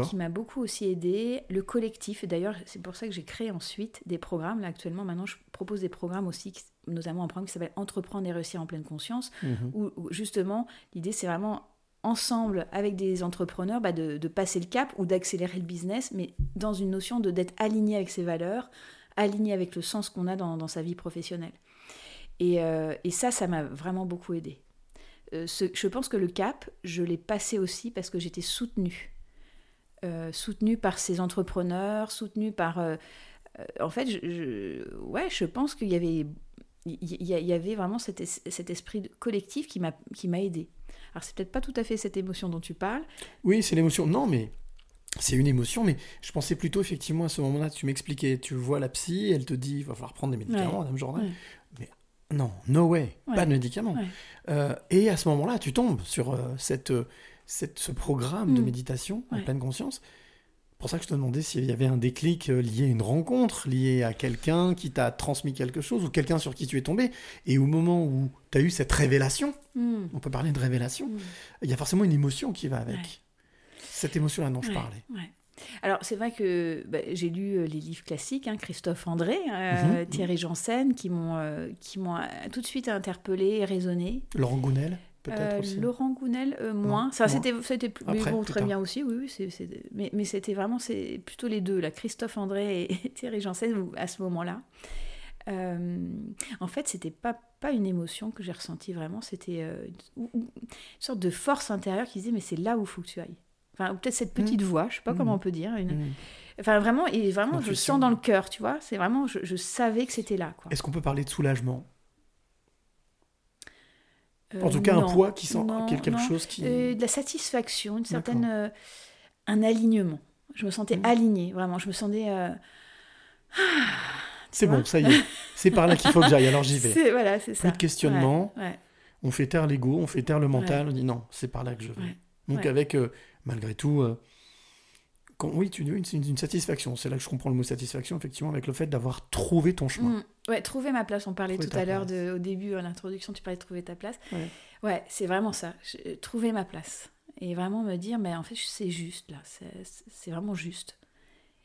qui m'a beaucoup aussi aidée. Le collectif, d'ailleurs, c'est pour ça que j'ai créé ensuite des programmes. Là, actuellement, maintenant, je propose des programmes aussi, notamment un programme qui s'appelle Entreprendre et réussir en pleine conscience Mhm. où, où justement l'idée c'est vraiment ensemble avec des entrepreneurs bah, de, de passer le cap ou d'accélérer le business, mais dans une notion de d'être aligné avec ses valeurs, aligné avec le sens qu'on a dans, dans sa vie professionnelle. Et, euh, et ça, ça m'a vraiment beaucoup aidé. Euh, ce- je pense que le cap, je l'ai passé aussi parce que j'étais soutenue. Euh, soutenue par ces entrepreneurs, soutenue par... euh, en fait, je, je- ouais, je pense qu'il y avait il y, avait vraiment cet, es- cet esprit collectif qui m'a aidé. Alors c'est peut-être pas tout à fait cette émotion dont tu parles. Oui, c'est l'émotion. Non, mais c'est une émotion, mais je pensais plutôt effectivement à ce moment-là, tu m'expliquais, tu vois la psy, elle te dit, il va falloir prendre des médicaments, Ouais. Madame. Ouais. Non, no way, Ouais. pas de médicaments. Ouais. Euh, et à ce moment-là, tu tombes sur euh, cette, euh, cette, ce programme de Mm. méditation en Ouais. pleine conscience. pour ça que je te demandais s'il y avait un déclic lié à une rencontre, lié à quelqu'un qui t'a transmis quelque chose, ou quelqu'un sur qui tu es tombé. Et au moment où tu as eu cette révélation, Mm. on peut parler de révélation, Mm. il y a forcément une émotion qui va avec. Cette émotion-là dont je parlais. Alors, c'est vrai que bah, j'ai lu euh, les livres classiques, hein, Christophe André, euh, Mhm. Thierry Janssen, qui m'ont euh, tout de suite interpellé et raisonné. Laurent Gounel, peut-être aussi. Laurent Gounel, moins. Non, Ça, c'était, c'était plus- mais bon, très bien aussi, oui, oui. mais, mais c'était vraiment c'est plutôt les deux, là, Christophe André et <laughs> Thierry Janssen, à ce moment-là. En fait, c'était pas, pas une émotion que j'ai ressentie vraiment, c'était une, une sorte de force intérieure qui disait, mais c'est là où il faut que tu ailles. Enfin, ou peut-être cette petite voix, je sais pas comment on peut dire. Une... Mm. Enfin, vraiment, et vraiment, je le sens dans le cœur, tu vois. C'est vraiment, je, je savais que c'était là. Est-ce qu'on peut parler de soulagement? Euh, En tout cas, non, un poids qui sent non, quelque non. chose qui. Euh, de la satisfaction, une certaine, euh, un alignement. Je me sentais alignée, vraiment. Je me sentais. euh, C'est bon, ça y est. C'est par là qu'il faut que j'aille, alors j'y <laughs> vais. voilà, c'est ça. Plus de questionnement. Ouais, ouais. On fait taire l'ego, on fait taire le mental, on dit non, c'est par là que je vais. Donc avec, malgré tout, euh, quand, oui, tu une, une, une satisfaction. C'est là que je comprends le mot satisfaction, effectivement, avec le fait d'avoir trouvé ton chemin. Mm. Ouais, trouver ma place. On parlait Trouver tout à l'heure au début, à l'introduction, tu parlais de trouver ta place. Ouais. Ouais, c'est vraiment ça. Je- trouver ma place. Et vraiment me dire, mais en fait, c'est juste là. C'est- vraiment juste.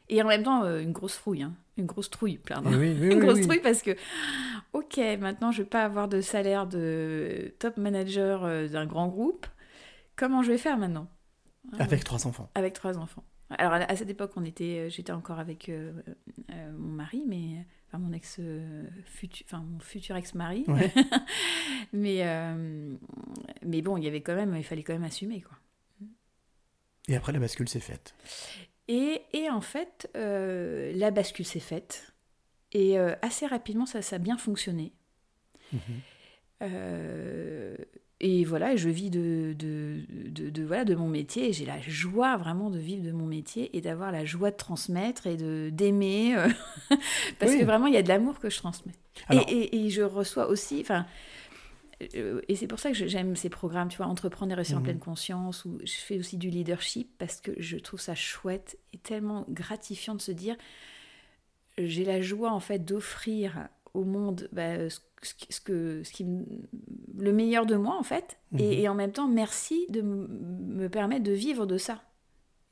Et en même temps, euh, une grosse frouille. hein. Une grosse trouille, pardon. Oui, oui, <laughs> une grosse oui. trouille parce que, ok, maintenant, je vais pas avoir de salaire de top manager euh, d'un grand groupe. Comment je vais faire maintenant? Ah, Avec trois enfants. avec trois enfants. Alors à, cette époque, on était, euh, j'étais encore avec euh, euh, mon mari, mais enfin mon ex euh, futur, enfin mon futur ex-mari. Ouais. <laughs> mais mais bon, il y avait quand même, il fallait quand même assumer quoi. Et après, la bascule s'est faite. Et, et en fait, la bascule s'est faite et assez rapidement, ça, ça a bien fonctionné. Mhm. Et voilà, je vis de, de, de, de- voilà, de mon métier et j'ai la joie vraiment de vivre de mon métier et d'avoir la joie de transmettre et d'aimer. euh, <laughs> parce Oui. que vraiment, il y a de l'amour que je transmets. Et- Alors- et, et je reçois aussi. Enfin, euh, et c'est pour ça que j'aime ces programmes, tu vois, Entreprendre et réussir en Mhm. pleine conscience, où je fais aussi du leadership parce que je trouve ça chouette et tellement gratifiant de se dire j'ai la joie en fait d'offrir au monde bah, ce, ce que ce qui le meilleur de moi en fait Mhm. et, et en même temps merci de me permettre de vivre de ça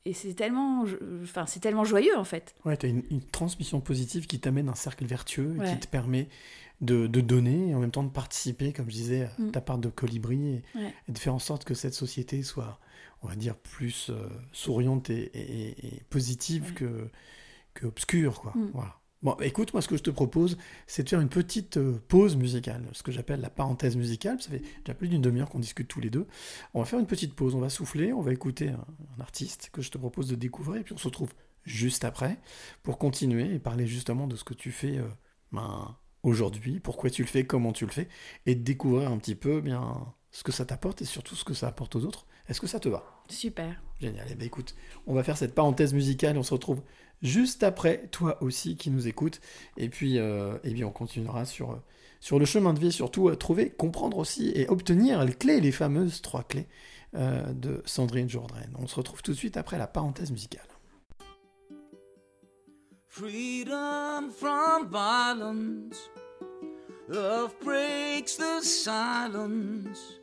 et c'est tellement enfin c'est tellement joyeux en fait Ouais, tu as une, une transmission positive qui t'amène un cercle vertueux et Ouais. qui te permet de, de donner et en même temps de participer, comme je disais, à Mm. ta part de colibri et, Ouais. et de faire en sorte que cette société soit, on va dire, plus euh, souriante et, et- et positive Ouais. que, que obscure. Quoi. Mm. Voilà. Bon, écoute, moi, ce que je te propose, c'est de faire une petite euh, pause musicale, ce que j'appelle la parenthèse musicale. Ça fait déjà plus d'une demi-heure qu'on discute tous les deux. On va faire une petite pause, on va souffler, on va écouter un, un artiste que je te propose de découvrir, et puis on se retrouve juste après pour continuer et parler justement de ce que tu fais euh, ben, aujourd'hui, pourquoi tu le fais, comment tu le fais, et de découvrir un petit peu eh bien ce que ça t'apporte et surtout ce que ça apporte aux autres. Est-ce que ça te va? Super Génial. Eh ben écoute, on va faire cette parenthèse musicale et on se retrouve juste après, toi aussi qui nous écoutes. Et puis, euh, bien, on continuera sur, euh, sur le chemin de vie, surtout euh, trouver, comprendre aussi et obtenir les clés, les fameuses trois clés euh, de Sandrine Jourdrain. On se retrouve tout de suite après la parenthèse musicale. Freedom from violence. Love breaks the silence.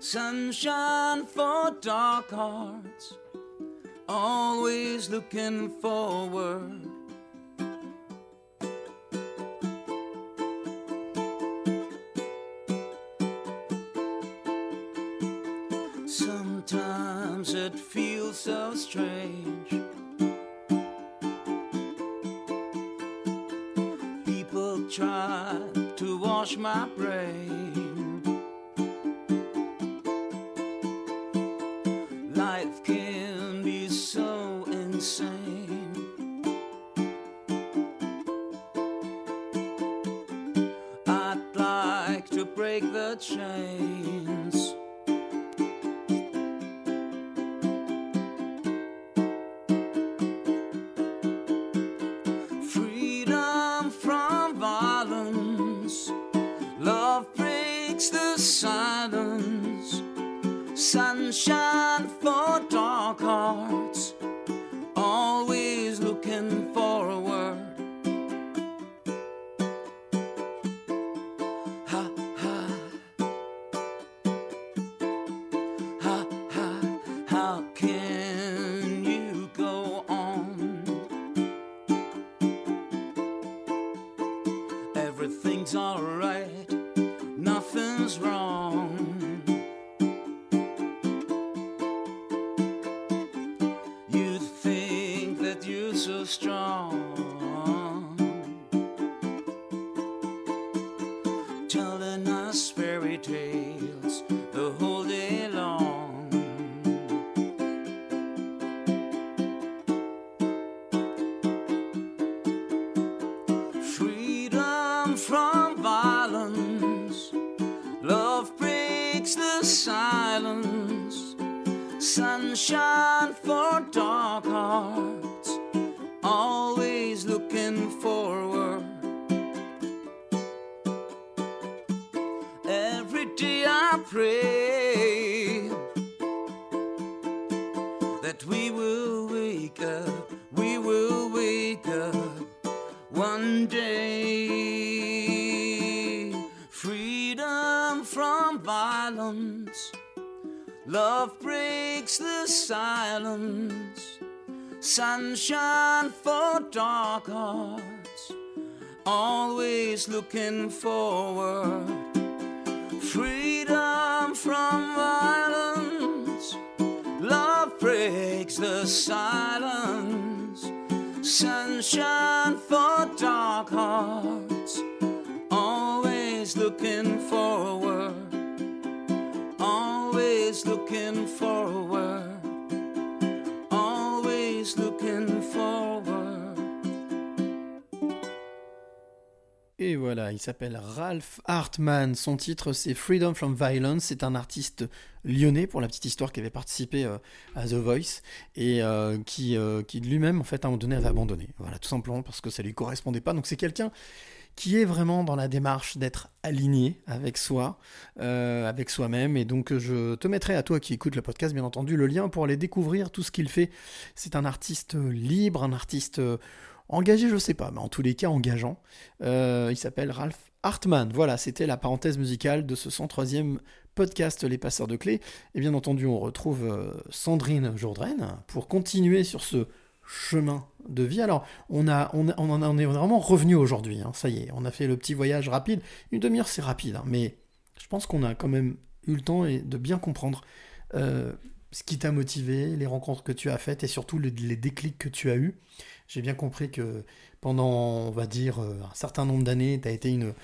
Sunshine for dark hearts. Always looking forward. Sometimes it feels so strange. People try to wash my brain. Breaks the silence. Sunshine Looking forward. Freedom from violence. Love breaks the silence. Sunshine for dark hearts. Always looking forward. Always looking forward. Et voilà, il s'appelle Ralph Hartman. Son titre, c'est Freedom from Violence. C'est un artiste lyonnais, pour la petite histoire, qui avait participé euh, à The Voice et euh, qui, euh, qui lui-même, en fait, à un moment donné, avait abandonné. Voilà, tout simplement parce que ça lui correspondait pas. Donc c'est quelqu'un qui est vraiment dans la démarche d'être aligné avec soi, avec soi-même. Et donc, je te mettrai à toi qui écoute le podcast, bien entendu, le lien pour aller découvrir tout ce qu'il fait. C'est un artiste libre, un artiste engagé, je sais pas, mais en tous les cas engageant. Euh, il s'appelle Ralph Hartman. Voilà, c'était la parenthèse musicale de ce 103e podcast Les Passeurs de Clés. Et bien entendu, on retrouve euh, Sandrine Jourdraine pour continuer sur ce chemin de vie. Alors, on, en est vraiment revenu aujourd'hui. hein. Ça y est, on a fait le petit voyage rapide. Une demi-heure, c'est rapide, hein, mais je pense qu'on a quand même eu le temps de bien comprendre euh, ce qui t'a motivé, les rencontres que tu as faites et surtout le- les déclics que tu as eus. J'ai bien compris que pendant, on va dire, euh, un certain nombre d'années, tu as été une,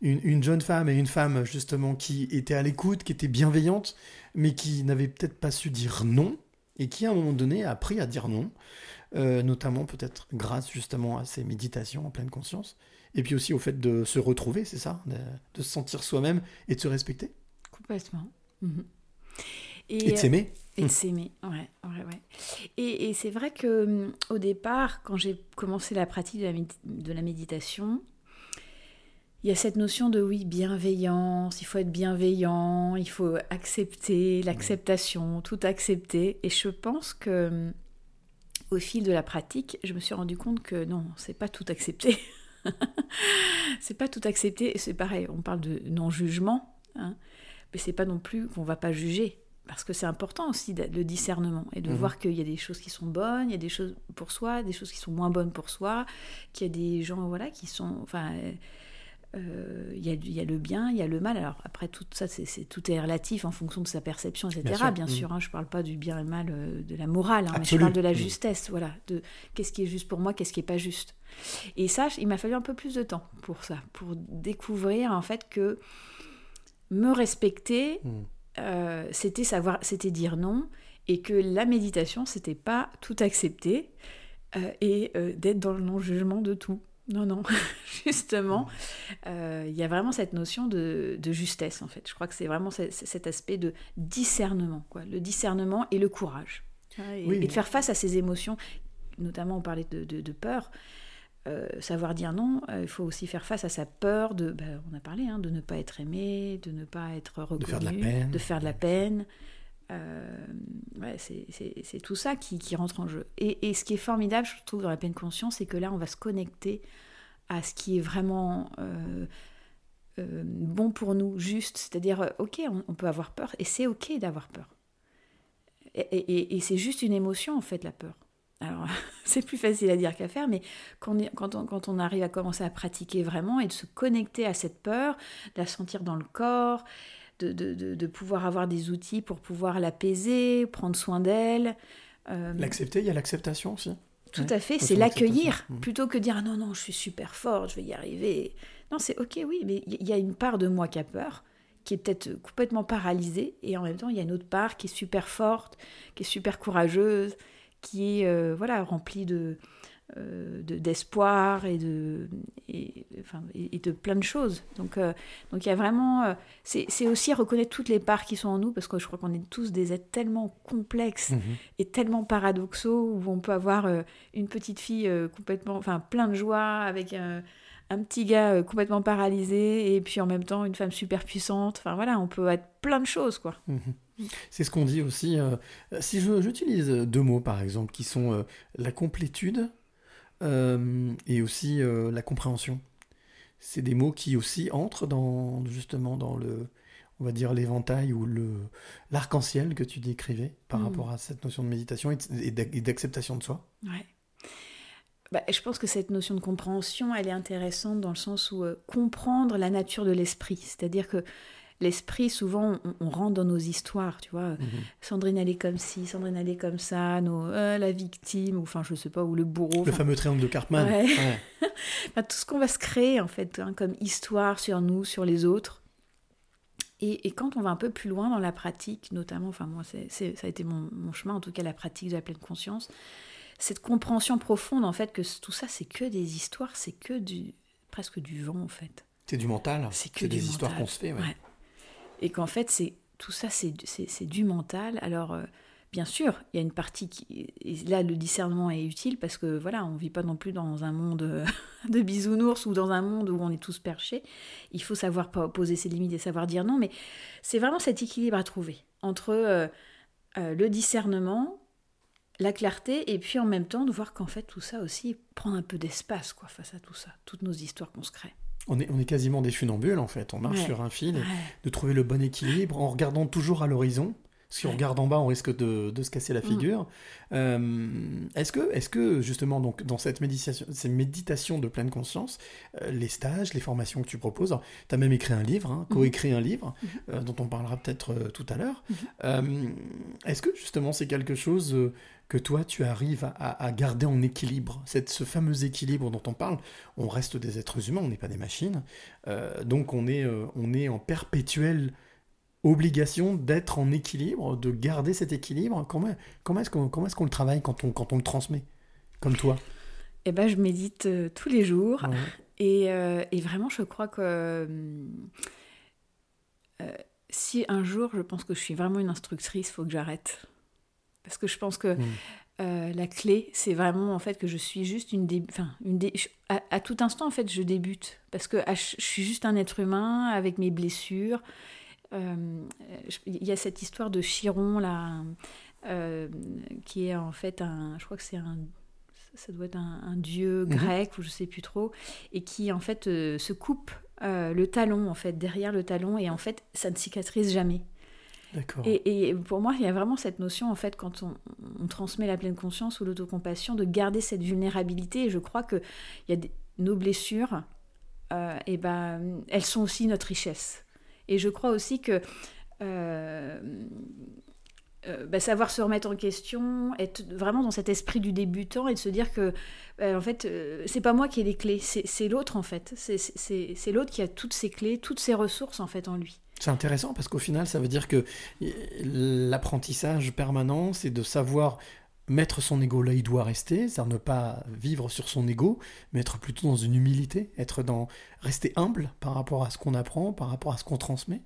une, une jeune femme et une femme justement qui était à l'écoute, qui était bienveillante, mais qui n'avait peut-être pas su dire non et qui à un moment donné a appris à dire non, euh, notamment peut-être grâce justement à ces méditations en pleine conscience, et puis aussi au fait de se retrouver, c'est ça, de, se sentir soi-même et de se respecter Complètement. Mhm. Et de s'aimer. Et de s'aimer, ouais, ouais, ouais. Et, et c'est vrai que hum, au départ, quand j'ai commencé la pratique de la, médi- de la méditation, il y a cette notion de oui, bienveillance, il faut être bienveillant, il faut accepter, l'acceptation, tout accepter. Et je pense que hum, au fil de la pratique, je me suis rendu compte que non, c'est pas tout accepter. <laughs> c'est pas tout accepter. C'est pareil, on parle de non-jugement, hein, mais c'est pas non plus qu'on va pas juger. Parce que c'est important aussi le discernement et de Mhm. voir qu'il y a des choses qui sont bonnes, il y a des choses pour soi, des choses qui sont moins bonnes pour soi, qu'il y a des gens voilà qui sont, enfin, euh, euh, il y, a, il y a le bien, il y a le mal. Alors après tout ça, c'est, tout est relatif en fonction de sa perception, etc. Bien Bien sûr. sûr, Mhm. hein, je parle pas du bien et le mal euh, de la morale, hein, mais je parle de la Mhm. justesse, voilà, de qu'est-ce qui est juste pour moi, qu'est-ce qui est pas juste. Et ça, il m'a fallu un peu plus de temps pour ça, pour découvrir en fait que me respecter. Euh, c'était savoir, c'était dire non, et que la méditation, c'était pas tout accepter euh, et euh, d'être dans le non-jugement de tout. Non, non, <laughs> justement, euh, il y a vraiment cette notion de, de justesse, en fait. Je crois que c'est vraiment ce- ce- cet aspect de discernement, quoi. Le discernement et le courage. hein, Et, Oui. et de faire face à ces émotions, notamment on parlait de, de- de peur. Euh, savoir dire non, euh, il faut aussi faire face à sa peur de, bah, on a parlé, hein, de ne pas être aimé, de ne pas être reconnu, faire de la peine. de faire de la peine. Euh, ouais, c'est- tout ça qui, qui rentre en jeu. Et, et ce qui est formidable, je trouve, dans la pleine conscience, c'est que là, on va se connecter à ce qui est vraiment euh, bon pour nous, juste. C'est-à-dire, ok, on, on peut avoir peur, et c'est ok d'avoir peur. Et, et- et c'est juste une émotion, en fait, la peur. Alors, <laughs> c'est plus facile à dire qu'à faire, mais quand on, est- quand, on, quand on arrive à commencer à pratiquer vraiment et de se connecter à cette peur, de la sentir dans le corps, de, de- de- de pouvoir avoir des outils pour pouvoir l'apaiser, prendre soin d'elle. euh, L'accepter, il y a l'acceptation aussi. tout Ouais, à fait, c'est l'accueillir. Mhm. plutôt que dire ah non non je suis super fort, je vais y arriver. Non c'est ok oui, mais il y a une part de moi qui a peur, qui est peut-être complètement paralysée, et en même temps il y a une autre part qui est super forte, qui est super courageuse, qui est euh, voilà remplie de euh, de- d'espoir et de et, enfin, et, de plein de choses. Donc euh, donc il y a vraiment euh, c'est aussi reconnaître toutes les parts qui sont en nous parce que je crois qu'on est tous des êtres tellement complexes Mhm. et tellement paradoxaux où on peut avoir une petite fille complètement, enfin plein de joie avec euh, un petit gars complètement paralysé et puis en même temps une femme super puissante. Enfin voilà, on peut être plein de choses quoi. Mhm. C'est ce qu'on dit aussi. euh, si j'utilise deux mots, par exemple, qui sont euh, la complétude euh, et aussi la compréhension. C'est des mots qui aussi entrent dans justement dans le, on va dire l'éventail ou le l'arc-en-ciel que tu décrivais par Mm. rapport à cette notion de méditation et d'acceptation de soi. Ouais. Bah, je pense que cette notion de compréhension, elle est intéressante dans le sens où comprendre la nature de l'esprit. C'est-à-dire que l'esprit, souvent, on, on rentre dans nos histoires, tu vois. Sandrine, elle est comme ci, Sandrine, elle est comme ça, nos, euh, la victime, ou enfin, je sais pas, ou le bourreau. Le fameux triangle de Cartman. Ouais. Ouais. <laughs> Enfin, tout ce qu'on va se créer, en fait, hein, comme histoire sur nous, sur les autres. Et, et quand on va un peu plus loin dans la pratique, notamment, enfin moi, ça a été mon, mon chemin, en tout cas la pratique de la pleine conscience, cette compréhension profonde, en fait, que tout ça, c'est que des histoires, c'est que du presque du vent, en fait. C'est du mental. C'est que des histoires qu'on se fait. ouais. Ouais. Et qu'en fait, c'est tout ça, c'est du mental. Alors, euh, bien sûr, il y a une partie qui. Là, le discernement est utile parce que, voilà, on ne vit pas non plus dans un monde euh, <laughs> de bisounours ou dans un monde où on est tous perchés. Il faut savoir poser ses limites et savoir dire non. Mais c'est vraiment cet équilibre à trouver entre euh, le discernement, la clarté, et puis en même temps de voir qu'en fait, tout ça aussi prend un peu d'espace, quoi, face à tout ça, toutes nos histoires qu'on se crée. On est, on est quasiment des funambules en fait. On marche Ouais. sur un fil. Ouais. De trouver le bon équilibre en regardant toujours à l'horizon. Si on regarde en bas, on risque de, de se casser la Mm. figure. Euh, est-ce que, est que justement, donc, dans cette méditation, cette méditation de pleine conscience, euh, les stages, les formations que tu proposes, tu as même écrit un livre, hein, coécrit un livre, euh, dont on parlera peut-être tout à l'heure. Euh, est-ce que justement c'est quelque chose que toi tu arrives à, garder en équilibre? Cette, Ce fameux équilibre dont on parle, on reste des êtres humains, on n'est pas des machines, Euh, donc on est, euh, on est en perpétuelle obligation d'être en équilibre, de garder cet équilibre. Comment, comment est-ce qu'on est-ce qu'on le travaille quand on, quand on le transmet Comme toi? Eh ben, je médite euh, tous les jours. Ouais. Et, euh, et vraiment, je crois que euh, si un jour je pense que je suis vraiment une instructrice, il faut que j'arrête. Parce que je pense que Mm. euh, la clé, c'est vraiment en fait que je suis juste une dé- enfin une dé- à, à tout instant en fait je débute parce que à je suis juste un être humain avec mes blessures. Euh, Il y a cette histoire de Chiron là, euh, qui est en fait un, je crois que c'est un ça doit être un, un dieu Mhm. grec ou je sais plus trop, et qui en fait euh, se coupe euh, le talon en fait derrière le talon et en fait ça ne cicatrise jamais. D'accord. Et, et pour moi il y a vraiment cette notion en fait quand on, on transmet la pleine conscience ou l'autocompassion de garder cette vulnérabilité et je crois que il y a des- nos blessures euh, et ben elles sont aussi notre richesse. Et je crois aussi que euh, euh, bah, savoir se remettre en question, être vraiment dans cet esprit du débutant et de se dire que, euh, en fait, c'est pas moi qui ai les clés, c'est l'autre en fait. C'est- l'autre qui a toutes ses clés, toutes ses ressources en fait en lui. C'est intéressant parce qu'au final, ça veut dire que l'apprentissage permanent, c'est de savoir mettre son ego là il doit rester, c'est-à-dire ne pas vivre sur son ego, mais être plutôt dans une humilité, être dans rester humble par rapport à ce qu'on apprend, par rapport à ce qu'on transmet.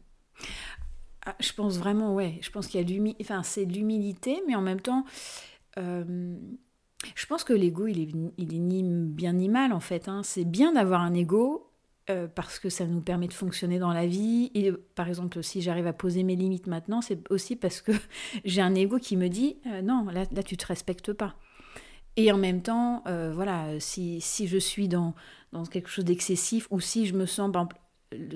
Ah, je pense vraiment, ouais. Je pense qu'il y a de enfin, c'est l'humilité, mais en même temps, euh, je pense que l'ego, il est, il est ni bien ni mal en fait. hein. C'est bien d'avoir un ego euh, parce que ça nous permet de fonctionner dans la vie. Et par exemple, si j'arrive à poser mes limites maintenant, c'est aussi parce que <laughs> j'ai un ego qui me dit euh, non, là, là, tu te respectes pas. Et en même temps, euh, voilà, si, si je suis dans, dans quelque chose d'excessif ou si je me sens,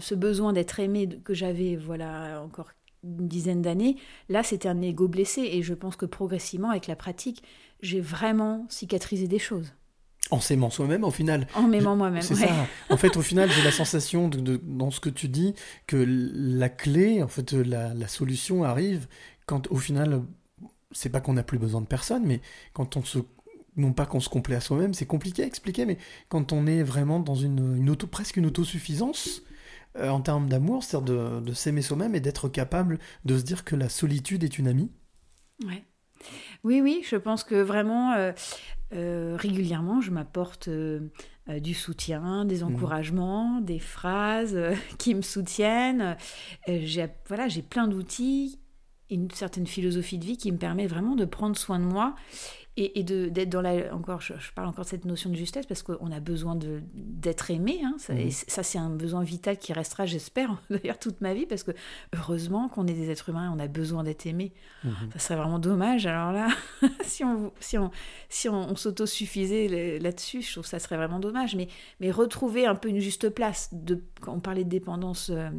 ce besoin d'être aimé que j'avais, voilà, encore une dizaine d'années, là, c'était un ego blessé. Et je pense que progressivement, avec la pratique, j'ai vraiment cicatrisé des choses. En s'aimant soi-même, au final. En m'aimant moi-même. C'est ouais. ça. En fait, au final, j'ai la sensation, de, de- dans ce que tu dis, que la clé, en fait, la, la solution arrive quand, au final, c'est pas qu'on n'a plus besoin de personne, mais quand on se. Non pas qu'on se complaît à soi-même, c'est compliqué à expliquer, mais quand on est vraiment dans une, une auto, presque une autosuffisance euh, en termes d'amour, c'est-à-dire de, de s'aimer soi-même et d'être capable de se dire que la solitude est une amie. Ouais. Oui, oui, je pense que vraiment, euh, euh, régulièrement, je m'apporte euh, euh, du soutien, des encouragements, des phrases <laughs> qui me soutiennent. J'ai voilà, j'ai plein d'outils, une certaine philosophie de vie qui me permet vraiment de prendre soin de moi et, et d'être dans la encore je, je parle encore de cette notion de justesse parce qu'on a besoin de d'être aimé hein, ça, Mhm. et ça c'est un besoin vital qui restera j'espère <laughs> d'ailleurs toute ma vie parce que heureusement qu'on est des êtres humains et on a besoin d'être aimé Mhm. ça serait vraiment dommage alors là <laughs> si on si on si on, on s'autosuffisait là-dessus je trouve que ça serait vraiment dommage mais mais retrouver un peu une juste place de quand on parlait de dépendance euh, euh,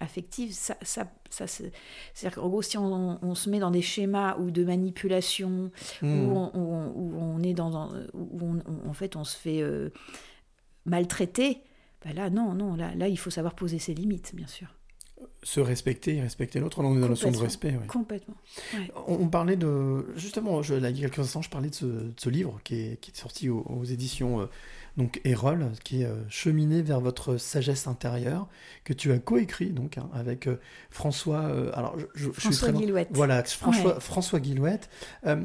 affective ça ça, ça c'est- c'est-à-dire qu'en gros si on, on se met dans des schémas ou de manipulation Mhm. où, on, où on- où on est dans un- où on- on- en fait on se fait euh, maltraiter bah là non non là là il faut savoir poser ses limites bien sûr Se respecter et respecter l'autre. On est dans la notion de respect. ouais. complètement ouais. On, on parlait de. Justement, je, là, il y a quelques instants, je parlais de ce, de ce livre qui est, qui est sorti aux, aux éditions euh, donc Erol, qui est euh, Cheminé vers votre sagesse intérieure, que tu as coécrit donc hein, avec euh, François. euh, alors, je, je- je suis François très Guillouette. Voilà, François, Ouais. François Guillouette. Euh,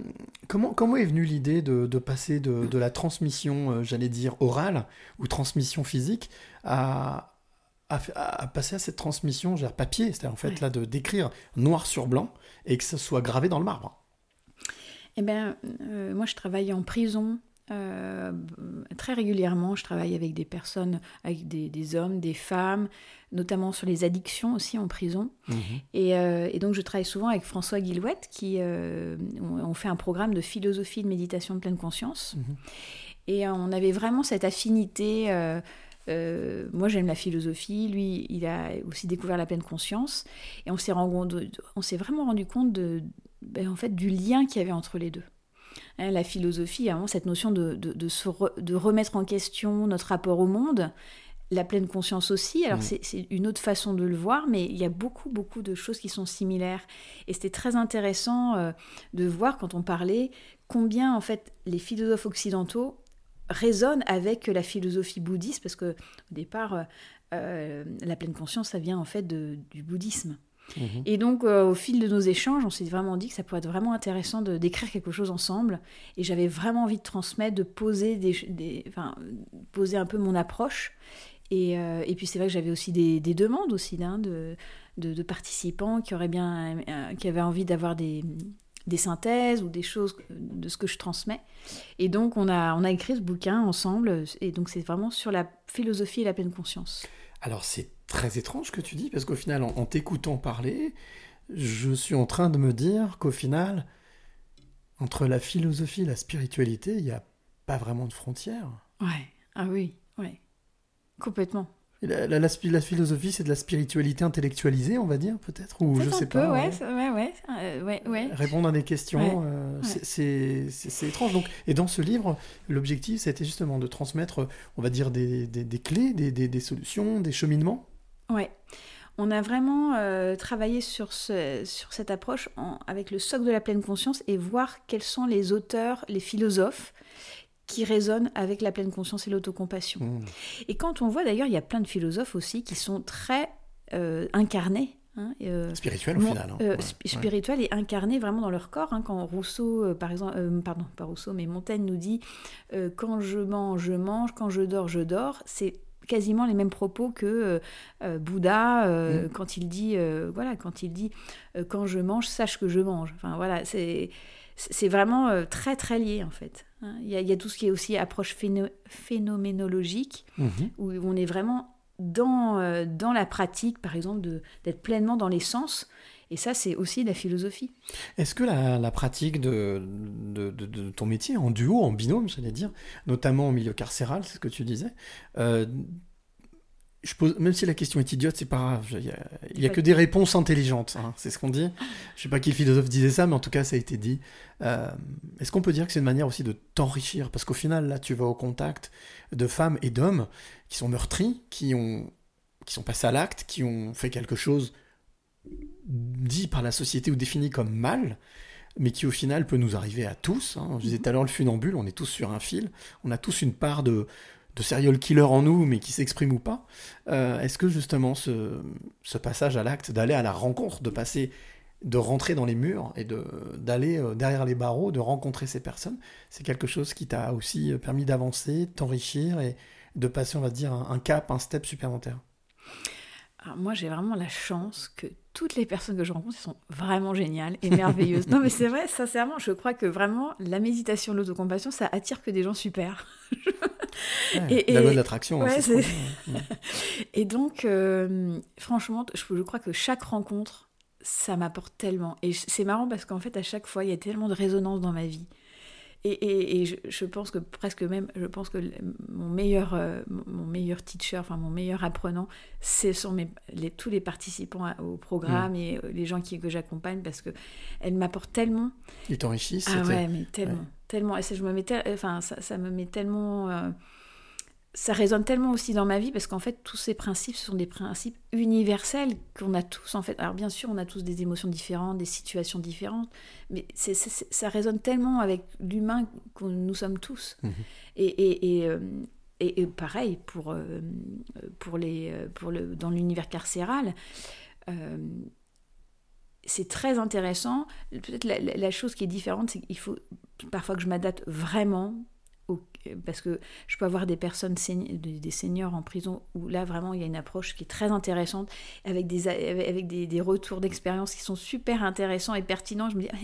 comment, comment est venue l'idée de, de passer de, de la transmission, euh, j'allais dire, orale ou transmission physique à, à, fa- à passer à cette transmission, genre papier, c'est-à-dire en fait Ouais. là de d'écrire noir sur blanc et que ça soit gravé dans le marbre? Eh bien, moi, je travaille en prison euh, très régulièrement. Je travaille avec des personnes, avec des, des hommes, des femmes, notamment sur les addictions aussi en prison. Et, euh, et donc, je travaille souvent avec François Guillouette, qui euh, on, fait un programme de philosophie de méditation de pleine conscience. Mhm. Et euh, on avait vraiment cette affinité. euh, moi, j'aime la philosophie. Lui, il a aussi découvert la pleine conscience. Et on s'est rendu- on s'est vraiment rendu compte de, ben, en fait, du lien qu'il y avait entre les deux. Hein, la philosophie, a vraiment cette notion de, de, de se re- de remettre en question notre rapport au monde, la pleine conscience aussi. Alors, Mhm. c'est une autre façon de le voir, mais il y a beaucoup, beaucoup de choses qui sont similaires. Et c'était très intéressant euh, de voir, quand on parlait, combien, en fait, les philosophes occidentaux résonnent avec la philosophie bouddhiste, parce que au départ, euh, euh, la pleine conscience, ça vient en fait de- du bouddhisme. Mhm. Et donc, euh, au fil de nos échanges, on s'est vraiment dit que ça pourrait être vraiment intéressant de d'écrire quelque chose ensemble. Et j'avais vraiment envie de transmettre, de poser, un peu mon approche. Et, euh, et puis, c'est vrai que j'avais aussi des, des demandes aussi hein, de, participants qui auraient bien, euh, qui avaient envie d'avoir des, des synthèses ou des choses de ce que je transmets. Et donc, on a, on a écrit ce bouquin ensemble. Et donc, c'est vraiment sur la philosophie et la pleine conscience. Alors c'est très étrange ce que tu dis, parce qu'au final, en, en t'écoutant parler, je suis en train de me dire qu'au final, entre la philosophie et la spiritualité, il n'y a pas vraiment de frontières. Ouais, ah oui, ouais, complètement. La, la- la philosophie, c'est de la spiritualité intellectualisée, on va dire, peut-être Ou je sais peu, pas. ouais, ouais. ça- ouais, ouais, ouais, ouais. Répondre à des questions, euh, c'est- étrange. Donc, et dans ce livre, l'objectif, c'était justement de transmettre, on va dire, des, des- des clés, des, des- des solutions, des cheminements. Ouais. On a vraiment euh, travaillé sur, ce, sur cette approche en- avec le socle de la pleine conscience et voir quels sont les auteurs, les philosophes qui résonnent avec la pleine conscience et l'autocompassion. Mmh. Et quand on voit d'ailleurs, il y a plein de philosophes aussi qui sont très euh, incarnés. hein, euh, Spirituel au mon- final. hein. euh, Ouais, sp- ouais. spirituel et incarné vraiment dans leur corps. hein, quand Rousseau, euh, par exemple, pardon, pas Rousseau, mais Montaigne nous dit quand je mange, je mange, quand je dors, je dors. C'est quasiment les mêmes propos que Bouddha euh, Mm. quand il dit voilà quand il dit quand je mange sache que je mange enfin voilà c'est c'est vraiment très très lié en fait. Il y, a, il y a tout ce qui est aussi approche phéno- phénoménologique Mhm. où on est vraiment dans, euh, dans la pratique, par exemple, d'être pleinement dans les sens. Et ça, c'est aussi la philosophie. Est-ce que la, la pratique de, de, de- de ton métier, en duo, en binôme, j'allais dire, notamment au milieu carcéral, c'est ce que tu disais, euh, je pose, même si la question est idiote, c'est pas grave. Il y a, il y a que des réponses intelligentes, hein, c'est ce qu'on dit. Je sais pas qui philosophe disait ça, mais en tout cas, ça a été dit. Euh, Est-ce qu'on peut dire que c'est une manière aussi de t'enrichir? Parce qu'au final, là, tu vas au contact de femmes et d'hommes qui sont meurtris, qui, ont, qui sont passés à l'acte, qui ont fait quelque chose dit par la société ou défini comme mal, mais qui au final peut nous arriver à tous. hein. Je disais tout à l'heure le funambule, on est tous sur un fil, on a tous une part de, de serial killer en nous, mais qui s'exprime ou pas. Euh, Est-ce que justement ce, passage à l'acte, d'aller à la rencontre, de passer, de rentrer dans les murs et d'aller euh, derrière les barreaux, de rencontrer ces personnes, c'est quelque chose qui t'a aussi permis d'avancer, de t'enrichir et de passer, on va dire, un, cap, un step supplémentaire? Alors, moi, j'ai vraiment la chance que toutes les personnes que je rencontre sont vraiment géniales et merveilleuses. non, mais c'est vrai, sincèrement, je crois que vraiment la méditation, l'autocompassion, ça attire que des gens super. <laughs> Ouais, la loi de l'attraction. hein, Ouais, ouais. <laughs> Et donc, euh, franchement, je, je crois que chaque rencontre, ça m'apporte tellement. Et c'est marrant parce qu'en fait, à chaque fois, il y a tellement de résonance dans ma vie. Et, et- et je, je pense que presque même, je pense que mon meilleur, euh, mon meilleur teacher, enfin mon meilleur apprenant, ce sont mes, les, tous les participants au programme et euh, les gens qui, que j'accompagne parce que elles m'apportent tellement. Ils t'enrichissent. Ah ouais, mais tellement, ouais. Tellement. Et ça, je me mets tel- enfin, ça, ça me met tellement. euh, ça résonne tellement aussi dans ma vie parce qu'en fait, tous ces principes, ce sont des principes universels qu'on a tous en fait. Alors bien sûr, on a tous des émotions différentes, des situations différentes, mais ça résonne tellement avec l'humain que nous sommes tous. Mhm. Et, et, et, euh, et- et pareil pour, euh, pour les, pour le, dans l'univers carcéral. euh, c'est très intéressant. Peut-être la, chose qui est différente, c'est qu'il faut parfois que je m'adapte vraiment. parce que je peux avoir des personnes, des, seniors en prison où là vraiment il y a une approche qui est très intéressante, avec des, avec des, des retours d'expérience qui sont super intéressants et pertinents. Je me dis, ah,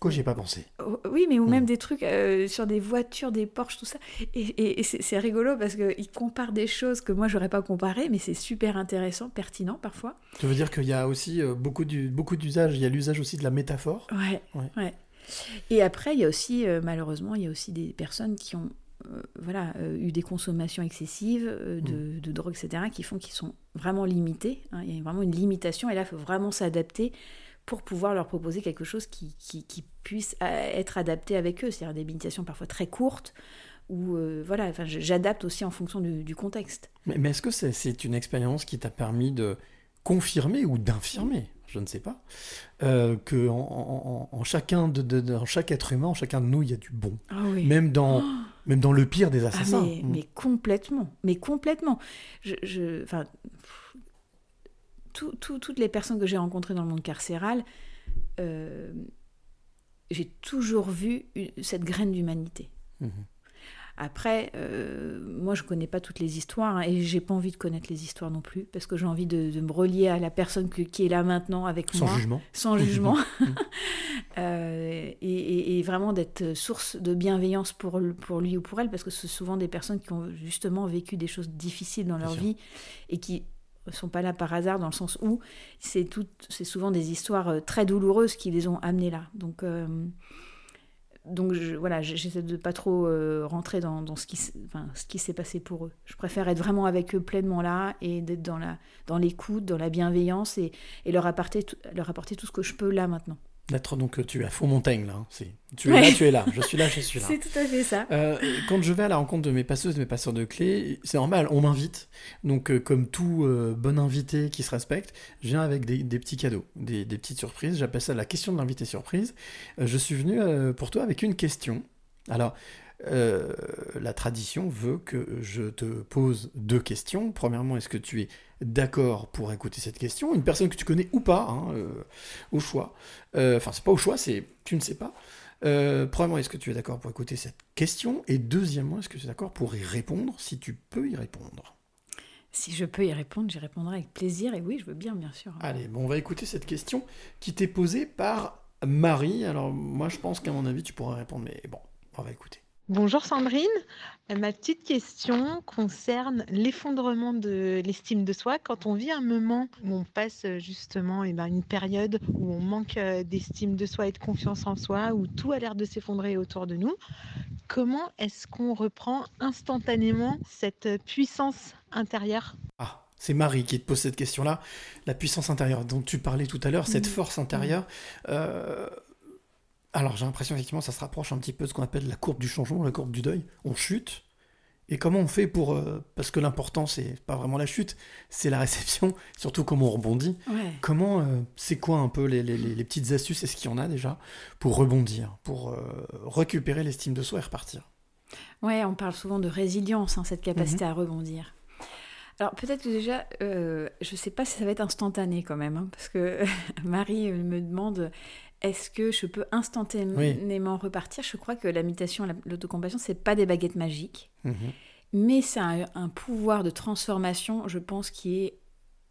Quoi, j'y ai pas pensé. Oh, Oui, mais ou même des trucs euh, sur des voitures, des Porsche, tout ça. Et, et- et c'est rigolo parce qu'ils comparent des choses que moi, j'aurais pas comparé, mais c'est super intéressant, pertinent parfois. Ça veut dire qu'il y a aussi euh, beaucoup du- beaucoup d'usages. Il y a l'usage aussi de la métaphore. Ouais, Ouais. ouais. Et après, il y a aussi, euh, malheureusement, il y a aussi des personnes qui ont euh, voilà, euh, eu des consommations excessives euh, de, de drogue, etc., qui font qu'ils sont vraiment limités. hein. Il y a vraiment une limitation, et là, il faut vraiment s'adapter pour pouvoir leur proposer quelque chose qui, qui, qui puisse euh, être adapté avec eux, c'est-à-dire des méditations parfois très courtes, ou euh, voilà, enfin, j'adapte aussi en fonction du, du contexte. Mais, mais est-ce que c'est une expérience qui t'a permis de confirmer ou d'infirmer, je ne sais pas, euh, que en, en- en- en chacun de, chaque être humain, en chacun de nous, il y a du bon, Ah oui. même dans Oh même dans le pire des Ah, assassins. mais, Mm. mais complètement, mais complètement. Je, tout- tout- toutes les personnes que j'ai rencontrées dans le monde carcéral, euh, j'ai toujours vu cette graine d'humanité. Mhm. Après, euh, moi, je connais pas toutes les histoires hein, et j'ai pas envie de connaître les histoires non plus parce que j'ai envie de, de me relier à la personne que- qui est là maintenant avec Sans moi, jugement. sans jugement, <laughs> <laughs> Euh, et, et- et vraiment d'être source de bienveillance pour, lui ou pour elle parce que c'est souvent des personnes qui ont justement vécu des choses difficiles dans Bien leur sûr. vie et qui sont pas là par hasard dans le sens où c'est tout, c'est souvent des histoires euh, très douloureuses qui les ont amenés là. Donc euh, donc je- voilà, j'essaie de pas trop euh, rentrer dans, ce qui ce qui s'est passé pour eux. Je préfère être vraiment avec eux pleinement là et d'être dans la dans l'écoute, dans la bienveillance et, et leur apporter leur apporter tout ce que je peux là maintenant. D'être donc tu es à faux montagne là. hein, Tu es Ouais. là, tu es là. Je suis là, je suis là. <laughs> C'est tout à fait ça. Euh, quand je vais à la rencontre de mes passeuses, de mes passeurs de clés, c'est normal, on m'invite. Donc, euh, comme tout euh, bon invité qui se respecte, je viens avec des, des petits cadeaux, des, des petites surprises. J'appelle ça la question de l'invité surprise. Je suis venu pour toi avec une question. Alors, la tradition veut que je te pose deux questions. Premièrement, est-ce que tu es d'accord pour écouter cette question Une personne que tu connais ou pas, hein, euh, au choix. Euh, Enfin, c'est pas au choix, c'est tu ne sais pas. Euh, premièrement, est-ce que tu es d'accord pour écouter cette question? Et deuxièmement, est-ce que tu es d'accord pour y répondre si tu peux y répondre? Si je peux y répondre, j'y répondrai avec plaisir et oui, je veux bien bien sûr. Allez, bon, on va écouter cette question qui t'est posée par Marie. Alors, moi, je pense qu'à mon avis, tu pourras répondre, mais bon, on va écouter. Bonjour Sandrine, Euh, ma petite question concerne l'effondrement de l'estime de soi quand on vit un moment où on passe euh, justement eh ben, une période où on manque euh, d'estime de soi et de confiance en soi, où tout a l'air de s'effondrer autour de nous. Comment est-ce qu'on reprend instantanément cette puissance intérieure? Ah, c'est Marie qui te pose cette question-là. La puissance intérieure dont tu parlais tout à l'heure, cette force intérieure. euh, Alors, j'ai l'impression, effectivement, ça se rapproche un petit peu de ce qu'on appelle la courbe du changement, la courbe du deuil. On chute. Et comment on fait pour. euh, Parce que l'important, c'est pas vraiment la chute, c'est la réception, <laughs> surtout comment on rebondit. Ouais. Comment. euh, c'est quoi un peu les, les- les- les petites astuces Est-ce qu'il y en a déjà Pour rebondir, pour euh, récupérer l'estime de soi et repartir? Ouais, on parle souvent de résilience, hein, cette capacité Mhm. à rebondir. Alors peut-être que déjà, euh, je sais pas si ça va être instantané quand même, hein, parce que <laughs> Marie me demande est-ce que je peux instantanément repartir? Je crois que la méditation, la- l'autocompassion, c'est pas des baguettes magiques, mais c'est un, un pouvoir de transformation, je pense, qui est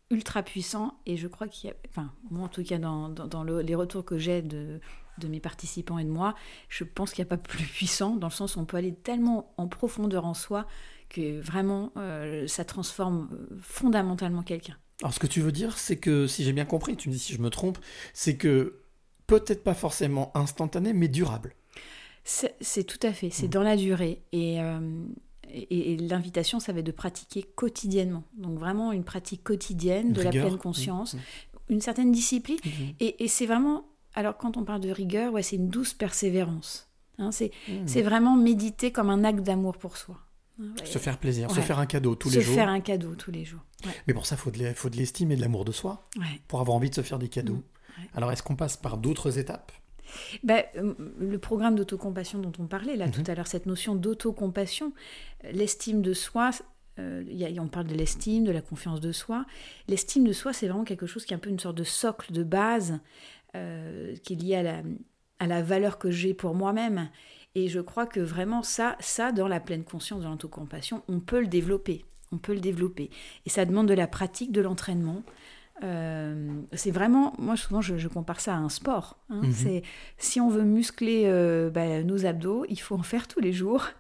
ultra puissant. Et je crois qu'il y a, enfin moi en tout cas dans, dans- dans le- les retours que j'ai de, de mes participants et de moi, je pense qu'il n'y a pas <laughs> plus puissant dans le sens où on peut aller tellement en profondeur en soi que vraiment euh, ça transforme euh, fondamentalement quelqu'un. Alors ce que tu veux dire, c'est que, si j'ai bien compris, tu me dis si je me trompe, c'est que peut-être pas forcément instantané, mais durable. C'est tout à fait, c'est Mm. dans la durée. Et, euh, et, et l'invitation, ça va être de pratiquer quotidiennement. Donc vraiment une pratique quotidienne Une de la pleine conscience, Mhm. une certaine discipline. Mhm. Et, et c'est vraiment, alors quand on parle de rigueur, ouais, c'est une douce persévérance. Hein, c'est vraiment méditer comme un acte d'amour pour soi. Ouais. Se faire plaisir, se faire un cadeau tous Se les jours. faire un cadeau tous les jours. Ouais. Mais pour ça, il faut de l'estime et de l'amour de soi, pour avoir envie de se faire des cadeaux. Mhm. Ouais. Alors est-ce qu'on passe par d'autres étapes? Ben, le programme d'autocompassion dont on parlait là Mhm. tout à l'heure, cette notion d'autocompassion, euh, l'estime de soi, euh, y a- on parle de l'estime, de la confiance de soi. L'estime de soi, c'est vraiment quelque chose qui est un peu une sorte de socle de base euh, qui est lié à la, à la valeur que j'ai pour moi-même. Et je crois que vraiment ça, ça, dans la pleine conscience de l'autocompassion, on peut le développer. On peut le développer. Et ça demande de la pratique, de l'entraînement. Euh, c'est vraiment, moi souvent je, je compare ça à un sport. hein. Mhm. C'est si on veut muscler euh, bah, nos abdos, il faut en faire tous les jours. <laughs>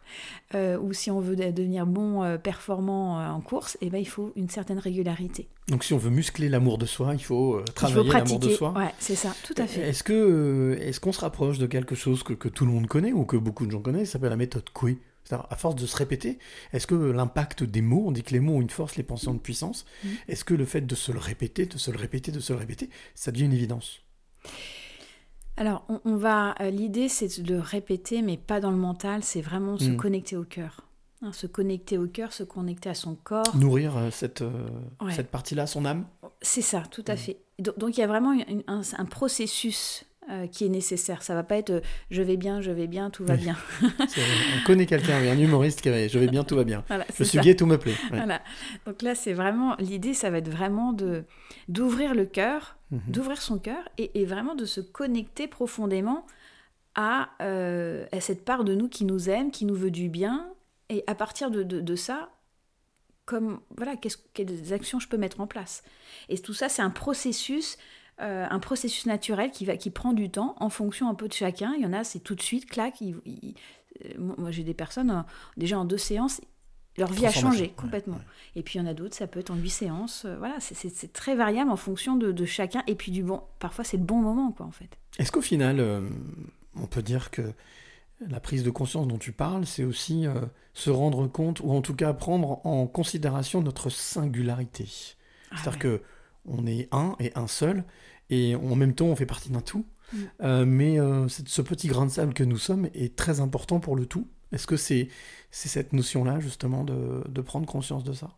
Euh, ou si on veut de- devenir bon, euh, performant en course, et ben il faut une certaine régularité. Donc si on veut muscler l'amour de soi, il faut il faut travailler l'amour de soi. Ouais, c'est ça, tout à fait. Est-ce que est-ce qu'on se rapproche de quelque chose que, que tout le monde connaît ou que beaucoup de gens connaissent, ça s'appelle la méthode Coué À force de se répéter, est-ce que l'impact des mots, on dit que les mots ont une force, les pensées ont une puissance, Mhm. est-ce que le fait de se le répéter, de se le répéter, de se le répéter, ça devient une évidence? Alors, on, on va. euh, L'idée, c'est de le répéter, mais pas dans le mental. C'est vraiment se Mm. connecter au cœur. Hein, se connecter au cœur, se connecter à son corps. Nourrir euh, cette, euh, Ouais. cette partie-là, son âme? C'est ça, tout à Mm. fait. Donc, donc, il y a vraiment une- un, un processus euh, qui est nécessaire. Ça va pas être euh, je vais bien, je vais bien, tout va Oui. bien. <laughs> On connaît quelqu'un, un humoriste qui avait Je vais bien, tout va bien. <laughs> Voilà, Je suis ça. gay, tout me plaît. Ouais. Voilà. Donc là, c'est vraiment l'idée, ça va être vraiment de d'ouvrir le cœur, Mhm. d'ouvrir son cœur et, et vraiment de se connecter profondément à, euh, à cette part de nous qui nous aime, qui nous veut du bien. Et à partir de, de- de ça, comme voilà, qu'est-ce- quelles actions je peux mettre en place. Et tout ça, c'est un processus. Euh, un processus naturel qui, va, qui prend du temps en fonction un peu de chacun. Il y en a, c'est tout de suite, clac. ils- ils- euh, moi, j'ai des personnes, euh, déjà en deux séances, leur vie a changé complètement. ouais. Et puis il y en a d'autres, ça peut être en huit séances. euh, voilà, c'est- très variable en fonction de, de chacun. Et puis du bon, parfois c'est le bon moment, quoi, en fait. Est-ce qu'au final, euh, on peut dire que la prise de conscience dont tu parles, c'est aussi euh, se rendre compte, ou en tout cas prendre en considération notre singularité? Ah C'est-à-dire ouais. que on est un et un seul, et en même temps on fait partie d'un tout. Mm. Euh, mais euh, ce petit grain de sable que nous sommes est très important pour le tout. Est-ce que c'est cette notion-là justement de, de prendre conscience de ça?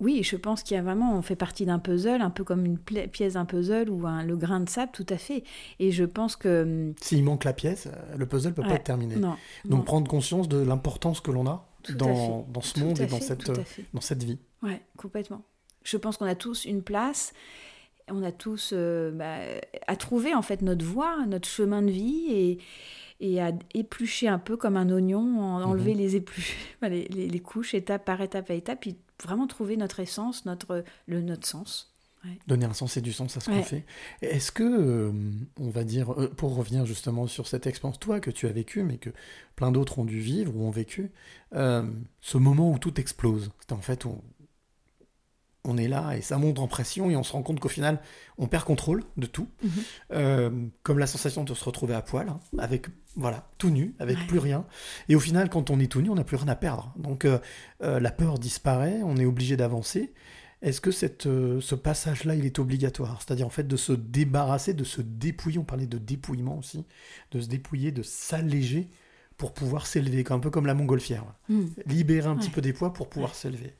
Oui, je pense qu'il y a vraiment, on fait partie d'un puzzle, un peu comme une pièce d'un puzzle ou un- le grain de sable, tout à fait. Et je pense que hum, S'il manque la pièce, euh, le puzzle peut pas être terminé. non, Donc non. prendre conscience de l'importance que l'on a dans, ce Tout monde et dans cette, dans cette vie. Ouais, complètement. Je pense qu'on a tous une place. On a tous euh, bah, à trouver en fait notre voie, notre chemin de vie et, et à éplucher un peu comme un oignon, en- enlever les, épluches, <laughs> les, les- les couches étape par étape à étape, puis vraiment trouver notre essence, notre, le, notre sens. Ouais. Donner un sens et du sens à ce qu'on fait. Est-ce que, euh, on va dire, euh, pour revenir justement sur cette expérience, toi, que tu as vécu, mais que plein d'autres ont dû vivre ou ont vécu, euh, ce moment où tout explose, c'est en fait, on est là et ça monte en pression et on se rend compte qu'au final, on perd contrôle de tout. Mhm. Euh, comme la sensation de se retrouver à poil, hein, avec, voilà, tout nu, avec Ouais. plus rien. Et au final, quand on est tout nu, on n'a plus rien à perdre. Donc, euh, euh, la peur disparaît, on est obligé d'avancer. Est-ce que cette, ce passage-là, il est obligatoire? C'est-à-dire en fait de se débarrasser, de se dépouiller, on parlait de dépouillement aussi, de se dépouiller, de s'alléger pour pouvoir s'élever, un peu comme la montgolfière. Mm. Libérer un petit peu des poids pour pouvoir s'élever.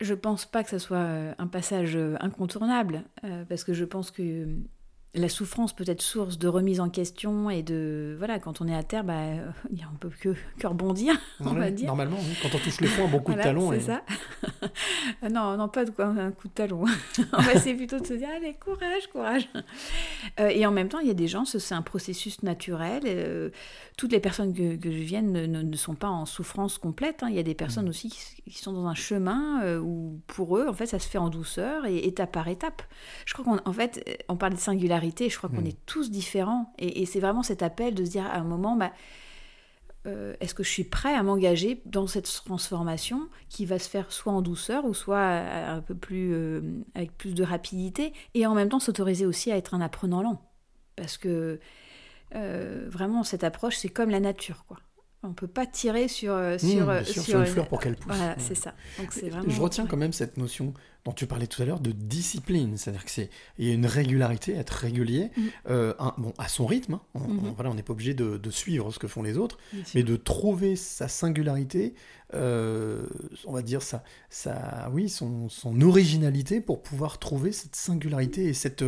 Je pense pas que ce soit euh, un passage euh, incontournable, euh, parce que je pense que la souffrance peut être source de remise en question et de voilà quand on est à terre bah euh, on peut que, <laughs> que rebondir on Ouais, va dire Normalement, oui. quand on touche le fond, un bon coup Voilà, de talon. c'est et- ça <laughs> non non pas de quoi un coup de talon <laughs> on va essayer plutôt de se dire allez courage courage Euh, et en même temps il y a des gens ce- c'est un processus naturel euh, toutes les personnes que, que je vienne ne, sont pas en souffrance complète hein. il y a des personnes aussi qui, sont dans un chemin euh, où pour eux en fait ça se fait en douceur et étape par étape je crois qu'en en fait, on parle de singularité, je crois qu'on Mm. est tous différents. Et, et c'est vraiment cet appel de se dire à un moment, bah, euh, est-ce que je suis prêt à m'engager dans cette transformation qui va se faire soit en douceur ou soit euh, un peu plus, euh, avec plus de rapidité et en même temps s'autoriser aussi à être un apprenant lent. Parce que euh, vraiment, cette approche, c'est comme la nature, quoi. On peut pas tirer sur, euh, Mmh, sur, euh, sur sur une fleur pour qu'elle pousse. Voilà, Ouais. c'est ça. Donc c'est vraiment. Je retiens quand même cette notion dont tu parlais tout à l'heure de discipline, c'est-à-dire que c'est il y a une régularité, être régulier, Mhm. euh, un- bon à son rythme. hein. On, on- voilà, on n'est pas obligé de, de suivre ce que font les autres, Bien sûr. mais de trouver sa singularité, euh, on va dire sa, sa oui, son, son originalité pour pouvoir trouver cette singularité et cette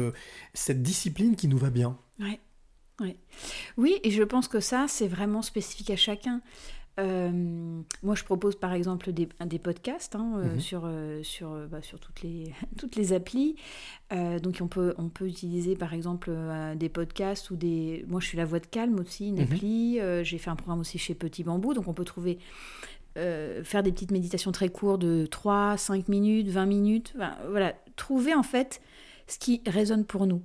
cette discipline qui nous va bien. Ouais, ouais. Oui, et je pense que ça, c'est vraiment spécifique à chacun. Euh, moi, je propose par exemple des, des podcasts hein, euh, Mhm. sur, euh, sur, bah, sur toutes, les, <laughs> toutes les applis. Donc, on peut, on peut utiliser par exemple des podcasts ou des. Moi, je suis la voix de calme aussi, une Mhm. appli. J'ai fait un programme aussi chez Petit Bambou. Donc, on peut trouver. faire des petites méditations très courtes de 3, 5 minutes, 20 minutes. Enfin, voilà, trouver en fait ce qui résonne pour nous.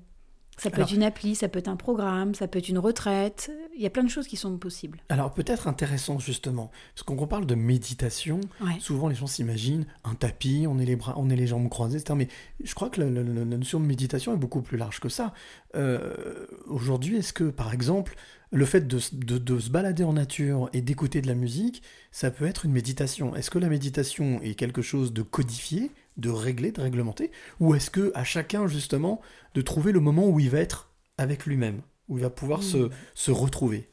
Ça peut Alors- être une appli, ça peut être un programme, ça peut être une retraite. Il y a plein de choses qui sont possibles. Alors peut-être intéressant justement, parce qu'on parle de méditation, Ouais. souvent les gens s'imaginent un tapis, on est les bras, on est les jambes croisées, etc. Mais je crois que la, la- la- la notion de méditation est beaucoup plus large que ça. Euh, Aujourd'hui, est-ce que par exemple le fait de, s- de- de se balader en nature et d'écouter de la musique, ça peut être une méditation? Est-ce que la méditation est quelque chose de codifié, de réglé, de réglementé, ou est-ce que à chacun justement de trouver le moment où il va être avec lui-même, où il va pouvoir se, Mm. se retrouver?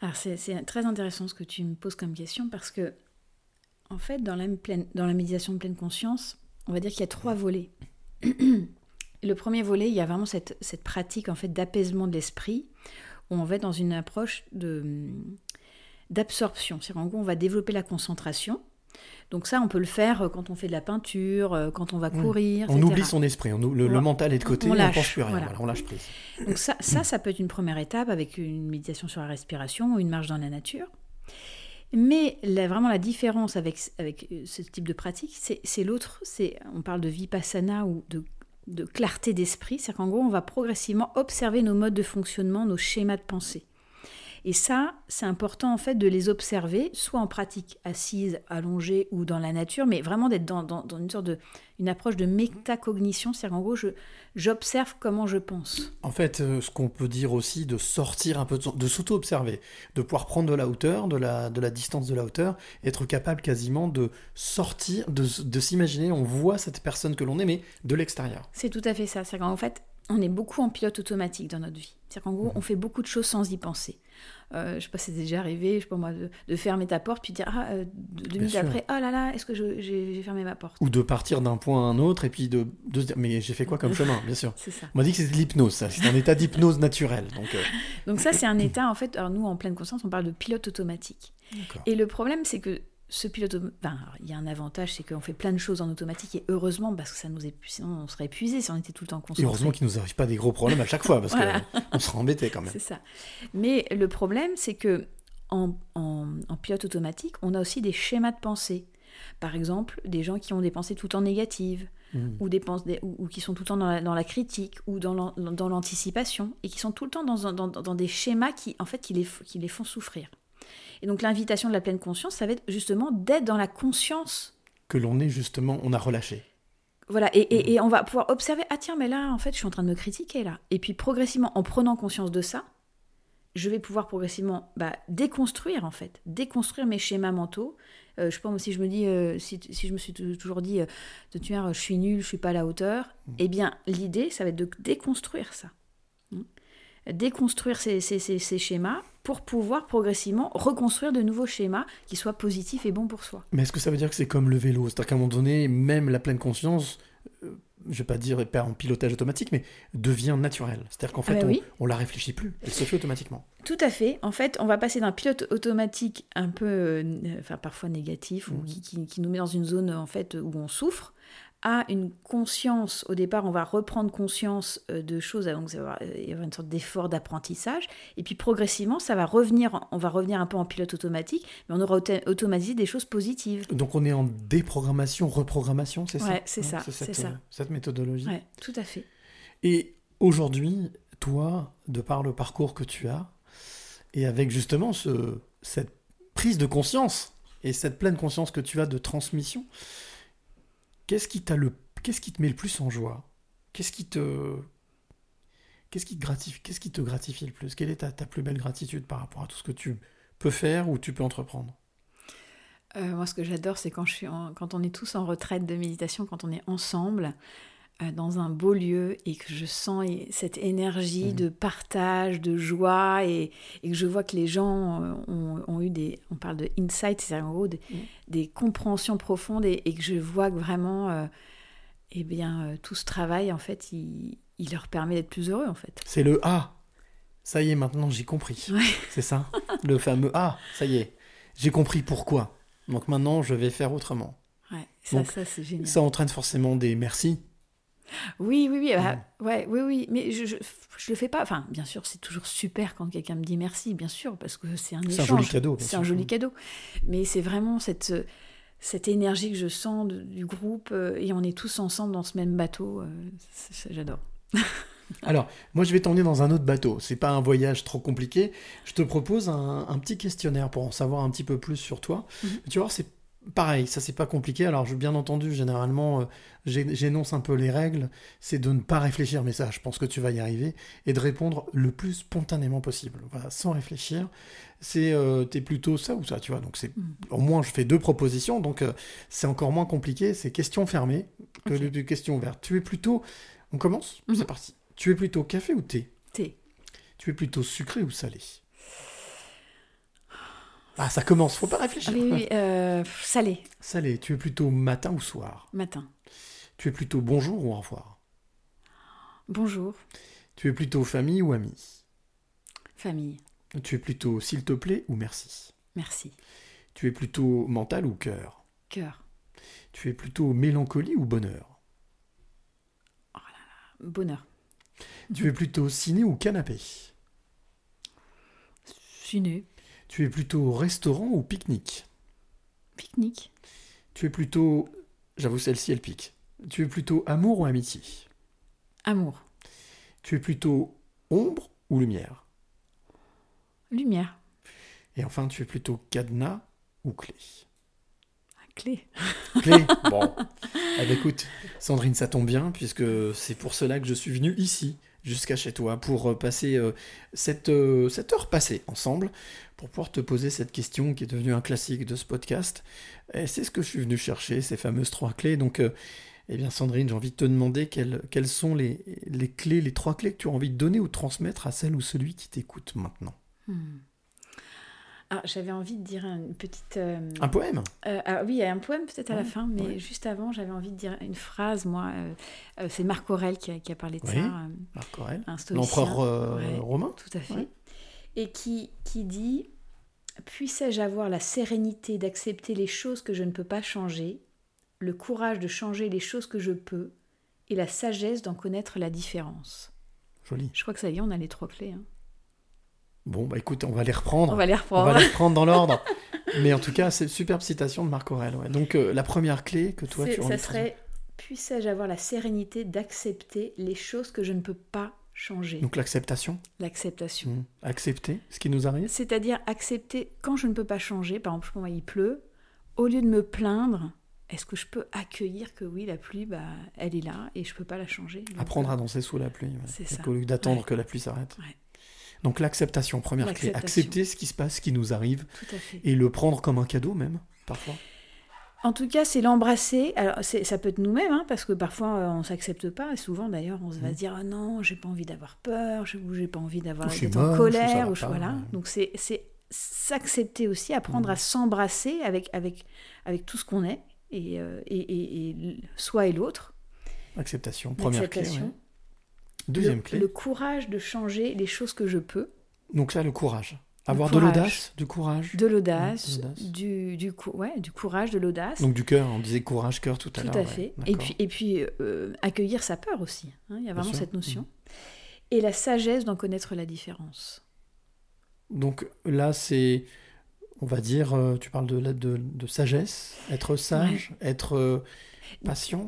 Alors c'est c'est très intéressant ce que tu me poses comme question parce que, en fait, dans la, pleine, dans la méditation de pleine conscience, on va dire qu'il y a trois volets. <clears throat> Le premier volet, il y a vraiment cette, cette pratique en fait d'apaisement de l'esprit, où on va être dans une approche de d'absorption. C'est-à-dire en gros, on va développer la concentration. Donc ça, on peut le faire euh, quand on fait de la peinture, euh, quand on va Mm. courir, On etc. oublie son esprit, on le, le On- mental est de côté, on lâche, pense plus à rien, voilà. voilà, on lâche prise. Donc ça, ça, ça peut être une première étape avec une méditation sur la respiration ou une marche dans la nature. Mais la- vraiment la différence avec, avec euh, ce type de pratique, c'est l'autre, c'est on parle de vipassana ou de, de clarté d'esprit, c'est qu'en gros on va progressivement observer nos modes de fonctionnement, nos schémas de pensée. Et ça, c'est important en fait de les observer, soit en pratique assise, allongée ou dans la nature, mais vraiment d'être dans, dans- dans une sorte de, une approche de métacognition, c'est-à-dire en gros, je- j'observe comment je pense. En fait, euh, ce qu'on peut dire aussi, de sortir un peu, de, de s'auto-observer, de pouvoir prendre de la hauteur, de la, de la distance de la hauteur, être capable quasiment de sortir, de, s'imaginer, on voit cette personne que l'on est, mais de l'extérieur. C'est tout à fait ça. C'est qu'en fait, on est beaucoup en pilote automatique dans notre vie. C'est qu'en gros, on fait beaucoup de choses sans y penser. Euh, je sais pas si c'est déjà arrivé, je sais pas moi, de, de fermer ta porte puis de dire ah, euh, deux minutes après, oh là là, est-ce que j'ai fermé ma porte? Ou de partir d'un point à un autre et puis de, de se dire, mais j'ai fait quoi comme <laughs> chemin, bien sûr. C'est ça. On m'a dit que c'était de l'hypnose, ça. C'est un état d'hypnose naturel. Donc, euh, <laughs> Donc ça, c'est un état, en fait, alors nous, en pleine conscience, on parle de pilote automatique. Et le problème, c'est que ce pilote... alors, il y a un avantage, c'est qu'on fait plein de choses en automatique, et heureusement, parce que ça nous épuise, sinon on serait épuisé si on était tout le temps et concentré. heureusement qu'il nous arrive pas des gros problèmes à chaque fois, parce Voilà. qu'on serait embêté quand même. C'est ça. Mais le problème, c'est que en, en- en pilote automatique, on a aussi des schémas de pensée. Par exemple, des gens qui ont des pensées tout le temps négatives, Mm. ou, des ou, ou qui sont tout le temps dans la, dans la critique, ou dans l'an- dans l'anticipation, et qui sont tout le temps dans, dans, dans des schémas qui, en fait, qui les, qui les font souffrir. Et donc l'invitation de la pleine conscience, ça va être justement d'être dans la conscience Que l'on est justement, on a relâché. voilà, et, et- et on va pouvoir observer, ah tiens, mais là, en fait, je suis en train de me critiquer, là. Et puis, progressivement, en prenant conscience de ça, je vais pouvoir progressivement bah, déconstruire, en fait, déconstruire mes schémas mentaux. Euh, je sais pas, moi, si je me dis, euh, si, si je me suis tou- toujours dit, euh, de tuer, je suis nul, je suis pas à la hauteur, eh bien, l'idée, ça va être de déconstruire ça. Hmm. Déconstruire ces, ces- ces- ces schémas pour pouvoir progressivement reconstruire de nouveaux schémas qui soient positifs et bons pour soi. Mais est-ce que ça veut dire que c'est comme le vélo? C'est-à-dire qu'à un moment donné, même la pleine conscience euh, je vais pas dire pas en pilotage automatique, mais devient naturelle. C'est-à-dire qu'en Ah fait, bah on, oui. on la réfléchit plus, elle se fait automatiquement. Tout à fait. En fait, on va passer d'un pilote automatique un peu, euh, enfin parfois négatif ou qui, qui- qui nous met dans une zone en fait où on souffre, à une conscience. Au départ, on va reprendre conscience euh, de choses, donc euh, y avoir une sorte d'effort d'apprentissage, et puis progressivement, ça va revenir. On va revenir un peu en pilote automatique, mais on aura auto- automatisé des choses positives. Donc on est en déprogrammation, reprogrammation, c'est ça? C'est ça, c'est cette, ça. euh, cette méthodologie. Ouais, tout à fait. Et aujourd'hui, toi, de par le parcours que tu as, et avec justement ce, cette prise de conscience et cette pleine conscience que tu as de transmission, qu'est-ce qui, te met le plus en joie? Qu'est-ce qui te... Qu'est-ce qui gratifie, qu'est-ce qui le plus? Quelle est ta, ta plus belle gratitude par rapport à tout ce que tu peux faire ou tu peux entreprendre? Euh, moi, ce que j'adore, c'est quand, on est tous en retraite de méditation, quand on est ensemble dans un beau lieu et que je sens et- cette énergie de partage, de joie et, et que je vois que les gens euh, ont, ont eu des... On parle de insight, c'est-à-dire en gros des, des compréhensions profondes et, et que je vois que vraiment, euh, eh bien, euh, tout ce travail, en fait, il, il leur permet d'être plus heureux, en fait. C'est le A. Ça y est, maintenant j'ai compris. Ouais. <laughs> C'est ça Le fameux A. Ça y est. J'ai compris pourquoi. Donc maintenant, je vais faire autrement. Ouais, ça, Donc, ça c'est génial. Ça entraîne forcément des merci. Oui, oui, oui, bah, ouais, oui, oui, mais je, je, je le fais pas. Enfin, bien sûr, c'est toujours super quand quelqu'un me dit merci, bien sûr, parce que c'est un C'est un échange. joli cadeau, C'est un joli cadeau. Mais c'est vraiment cette, cette énergie que je sens de- du groupe euh, et on est tous ensemble dans ce même bateau. euh, J'adore. <laughs> Alors, moi, je vais t'emmener dans un autre bateau. C'est pas un voyage trop compliqué. Je te propose un, un petit questionnaire pour en savoir un petit peu plus sur toi. Mhm. Tu vois, c'est pareil, ça c'est pas compliqué. Alors, je, bien entendu, généralement, euh, j'énonce un peu les règles. C'est de ne pas réfléchir, mais ça, je pense que tu vas y arriver, et de répondre le plus spontanément possible. Voilà, sans réfléchir. C'est, euh, t'es plutôt ça ou ça, tu vois. Donc, c'est au moins, je fais deux propositions, donc euh, c'est encore moins compliqué. C'est question fermée que de question ouverte. Tu es plutôt, on commence, c'est parti. Tu es plutôt café ou thé? Thé. Tu es plutôt sucré ou salé? Ah, ça commence, faut pas réfléchir. Oui, oui, euh, salé, Salé, tu es plutôt matin ou soir? Matin. Tu es plutôt bonjour ou au revoir? Bonjour, Tu es plutôt famille ou ami famille. Tu es plutôt s'il te plaît ou merci? Merci. Tu es plutôt mental ou cœur? Cœur. Tu es plutôt mélancolie ou bonheur? Bonheur. Tu es plutôt ciné ou canapé? Ciné. Tu es plutôt restaurant ou pique-nique? Pique-nique. Tu es plutôt... J'avoue, celle-ci, elle pique. Tu es plutôt amour ou amitié? Amour. Tu es plutôt ombre ou lumière? Lumière. Et enfin, tu es plutôt cadenas ou clé? Clé. Clé <laughs> Bon. Eh ben, écoute, Sandrine, ça tombe bien, puisque c'est pour cela que je suis venu ici, jusqu'à chez toi, pour euh, passer euh, cette, euh, cette heure passée ensemble, pour pouvoir te poser cette question qui est devenue un classique de ce podcast. Et c'est ce que je suis venu chercher, ces fameuses trois clés. Donc, eh bien, Sandrine, j'ai envie de te demander quelles, quelles sont les, les clés, les trois clés que tu as envie de donner ou de transmettre à celle ou celui qui t'écoute maintenant. Hmm. Ah, j'avais envie de dire une petite. euh, Un poème euh, ah oui, il y a un poème peut-être à la fin, mais ouais. juste avant, j'avais envie de dire une phrase. Moi, euh, c'est Marc Aurèle qui a, qui a parlé de Oui, ça. Marc stoïcien. L'empereur Ouais, romain Tout à fait. Et qui, qui dit Puissais-je avoir la sérénité d'accepter les choses que je ne peux pas changer, le courage de changer les choses que je peux, et la sagesse d'en connaître la différence? Joli. Je crois que ça y est, on a les trois clés. hein. Bon, bah écoute, on va les reprendre. On va les reprendre. On va les reprendre dans l'ordre. <laughs> Mais en tout cas, c'est une superbe citation de Marc Aurèle. ouais. Donc, euh, la première clé que toi, tu as ça serait Puissais-je avoir la sérénité d'accepter les choses que je ne peux pas changer? Donc, l'acceptation. L'acceptation. Hmm. Accepter ce qui nous arrive. C'est-à-dire accepter quand je ne peux pas changer, par exemple, moi il pleut, au lieu de me plaindre, est-ce que je peux accueillir que oui, la pluie, bah, elle est là et je peux pas la changer? Apprendre à euh, danser sous la pluie. ouais. C'est ça. Au lieu d'attendre Ouais. que la pluie s'arrête. Ouais. Donc, l'acceptation, première clé. Accepter ce qui se passe, ce qui nous arrive. Et le prendre comme un cadeau, même, parfois. En tout cas, c'est l'embrasser. Alors, ça peut être nous-mêmes, hein, parce que parfois euh, on s'accepte pas. Et souvent, d'ailleurs, on se va se dire ah non, j'ai pas envie d'avoir peur, je- ou j'ai pas envie d'avoir d'être en colère, va ou je- pas, voilà. ouais. Donc c'est s'accepter aussi, apprendre Mhm. à s'embrasser avec avec avec tout ce qu'on est et, euh, et, et- et l- soi et l'autre. Acceptation, première clé. L'acceptation. ouais. Deuxième le, clé. le courage de changer les choses que je peux. Donc là, le courage. Avoir de l'audace, du courage. De l'audace, du, du, ouais, du courage, de l'audace. Donc du cœur, on disait courage, cœur tout à Tout l'heure. à ouais, fait. Et puis, et puis euh, accueillir sa peur aussi. hein, Il y a vraiment cette notion. Et la sagesse d'en connaître la différence. Donc là, c'est, on va dire, euh, tu parles de, de, de sagesse, être sage, être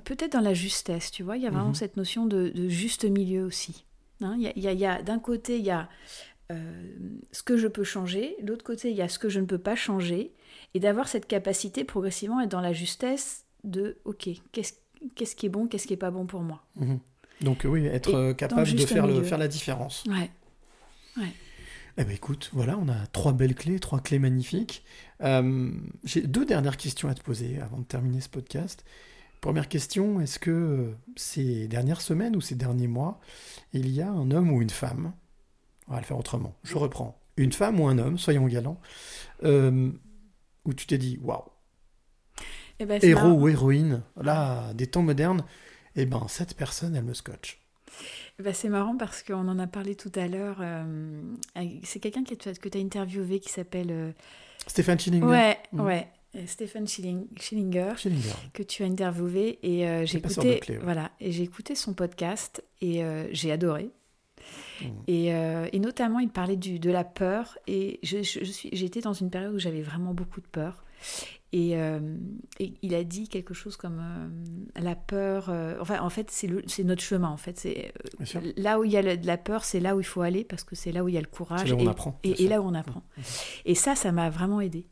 Peut-être dans la justesse, tu vois. Il y a vraiment Mhm. cette notion de, de juste milieu aussi. Hein, il y a, D'un côté, il y a euh, ce que je peux changer. De l'autre côté, il y a ce que je ne peux pas changer. Et d'avoir cette capacité progressivement être dans la justesse de, OK, qu'est-ce qu'est-ce qui est bon, qu'est-ce qui est pas bon pour moi. Mhm. Donc oui, être Et euh, capable de faire, le, milieu. faire la différence. Ouais. Ouais. Eh ben écoute, voilà, on a trois belles clés, trois clés magnifiques. Euh, J'ai deux dernières questions à te poser avant de terminer ce podcast. Première question, est-ce que euh, ces dernières semaines ou ces derniers mois, il y a un homme ou une femme, on va le faire autrement, je reprends, une femme ou un homme, soyons galants, euh, où tu t'es dit, waouh, Eh ben, héros marrant. ou héroïne, là, des temps modernes, eh ben cette personne, elle me scotche. Eh ben, c'est marrant parce qu'on en a parlé tout à l'heure. euh, c'est quelqu'un que tu as, interviewé qui s'appelle. euh, Stéphane Schillinger Ouais, Mhm. ouais. Euh, Stéphane Schilling- Schillinger, Schillinger. que tu as interviewé et euh, j'ai écouté, ouais. voilà, et j'ai écouté son podcast et euh, j'ai adoré. Mhm. Et, euh, et notamment, il parlait du, de la peur. Et je, je, je suis, été dans une période où j'avais vraiment beaucoup de peur. Et, et il a dit quelque chose comme la peur. enfin, en fait, c'est, notre chemin. En fait, c'est là où il y a le- de la peur, c'est là où il faut aller parce que c'est là où il y a le courage. C'est là où on et, apprend, Et, là où on apprend. Et ça, ça m'a vraiment aidé.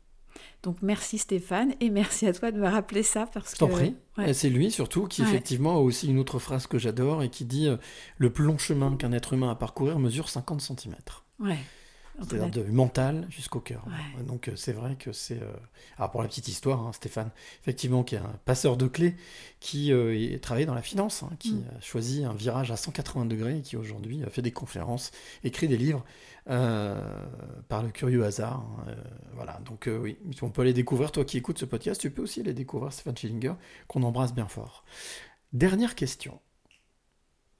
Donc merci Stéphane et merci à toi de me rappeler ça parce Je t'en que prie. ouais. C'est lui surtout qui Ouais. effectivement a aussi une autre phrase que j'adore et qui dit euh, le plus long chemin qu'un être humain a à parcourir mesure 50 cm. Ouais. C'est-à-dire du mental jusqu'au cœur. Donc euh, c'est vrai que c'est... euh, Alors pour la petite histoire, hein, Stéphane, effectivement, qui est un passeur de clés, qui euh, est travaillé dans la finance, hein, qui Mm. a choisi un virage à 180 degrés et qui aujourd'hui fait des conférences, écrit des livres par le curieux hasard. hein, euh, voilà, donc euh, oui, on peut les découvrir. Toi qui écoutes ce podcast, tu peux aussi les découvrir, Stéphane Schillinger, qu'on embrasse bien fort. Dernière question.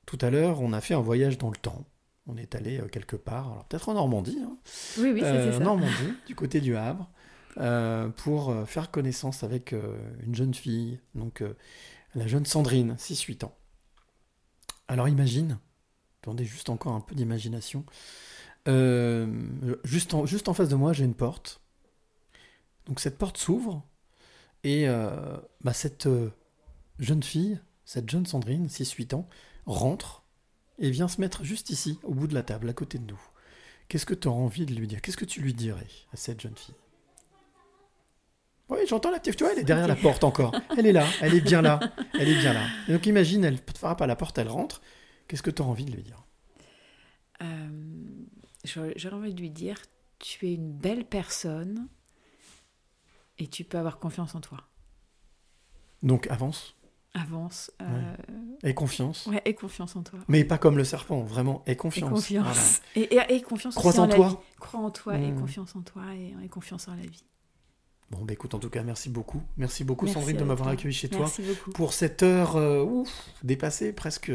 Tout à l'heure, on a fait un voyage dans le temps. On est allé euh, quelque part, alors peut-être en Normandie, hein. Oui, oui, Euh, ça. En Normandie, <laughs> du côté du Havre, euh, pour euh, faire connaissance avec euh, une jeune fille, donc euh, la jeune Sandrine, 6-8 ans. Alors imagine, attendez juste encore un peu d'imagination, Euh, juste, en, face de moi, j'ai une porte. Donc cette porte s'ouvre, et euh, bah, cette euh, jeune fille, cette jeune Sandrine, 6-8 ans, rentre et vient se mettre juste ici, au bout de la table, à côté de nous. Qu'est-ce que tu auras envie de lui dire? Qu'est-ce que tu lui dirais à cette jeune fille? Oui, j'entends la petite, tu vois, elle est derrière la porte encore. Elle est là, elle est bien là, elle est bien là. Et donc imagine, elle frappe à la porte, elle rentre. Qu'est-ce que tu auras envie de lui dire? J'aurais j'aurais envie de lui dire tu es une belle personne et tu peux avoir confiance en toi. Donc avance, Avance. euh, aie confiance. Ouais, aie confiance en toi. Mais pas comme le serpent, vraiment, aie Et confiance. confiance. Voilà. Et, et, et confiance Crois en toi. vie. Crois en toi et Mm. confiance en toi et, et confiance en la vie. Bon, bah écoute, en tout cas, merci beaucoup. Merci beaucoup, Merci Sandrine, de m'avoir accueilli chez Merci toi beaucoup. pour cette heure euh, ouf, dépassée, presque,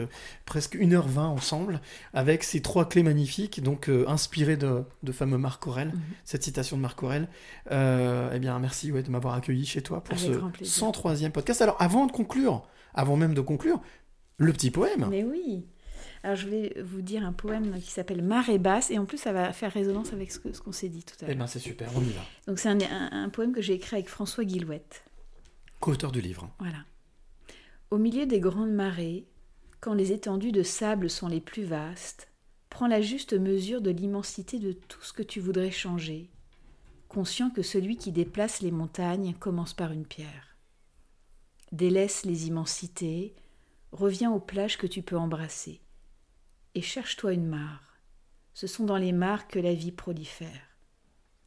presque 1h20 ensemble, avec ces trois clés magnifiques, donc euh, inspirées de, de fameux Marc Aurel, Mhm. cette citation de Marc Aurel. Euh, eh bien, merci ouais, de m'avoir accueilli chez toi pour Avec ce plaisir. 103e podcast. Alors, avant de conclure, avant même de conclure, le petit poème. Mais oui. Alors je vais vous dire un poème qui s'appelle Marée basse et en plus ça va faire résonance avec ce qu'on s'est dit tout à Eh l'heure. bien, c'est super, on y va. Donc c'est un, un- un poème que j'ai écrit avec François Guillouette. Co-auteur du livre. Voilà. Au milieu des grandes marées, quand les étendues de sable sont les plus vastes, prends la juste mesure de l'immensité de tout ce que tu voudrais changer, conscient que celui qui déplace les montagnes commence par une pierre. Délaisse les immensités, reviens aux plages que tu peux embrasser, et cherche-toi une mare. Ce sont dans les mares que la vie prolifère.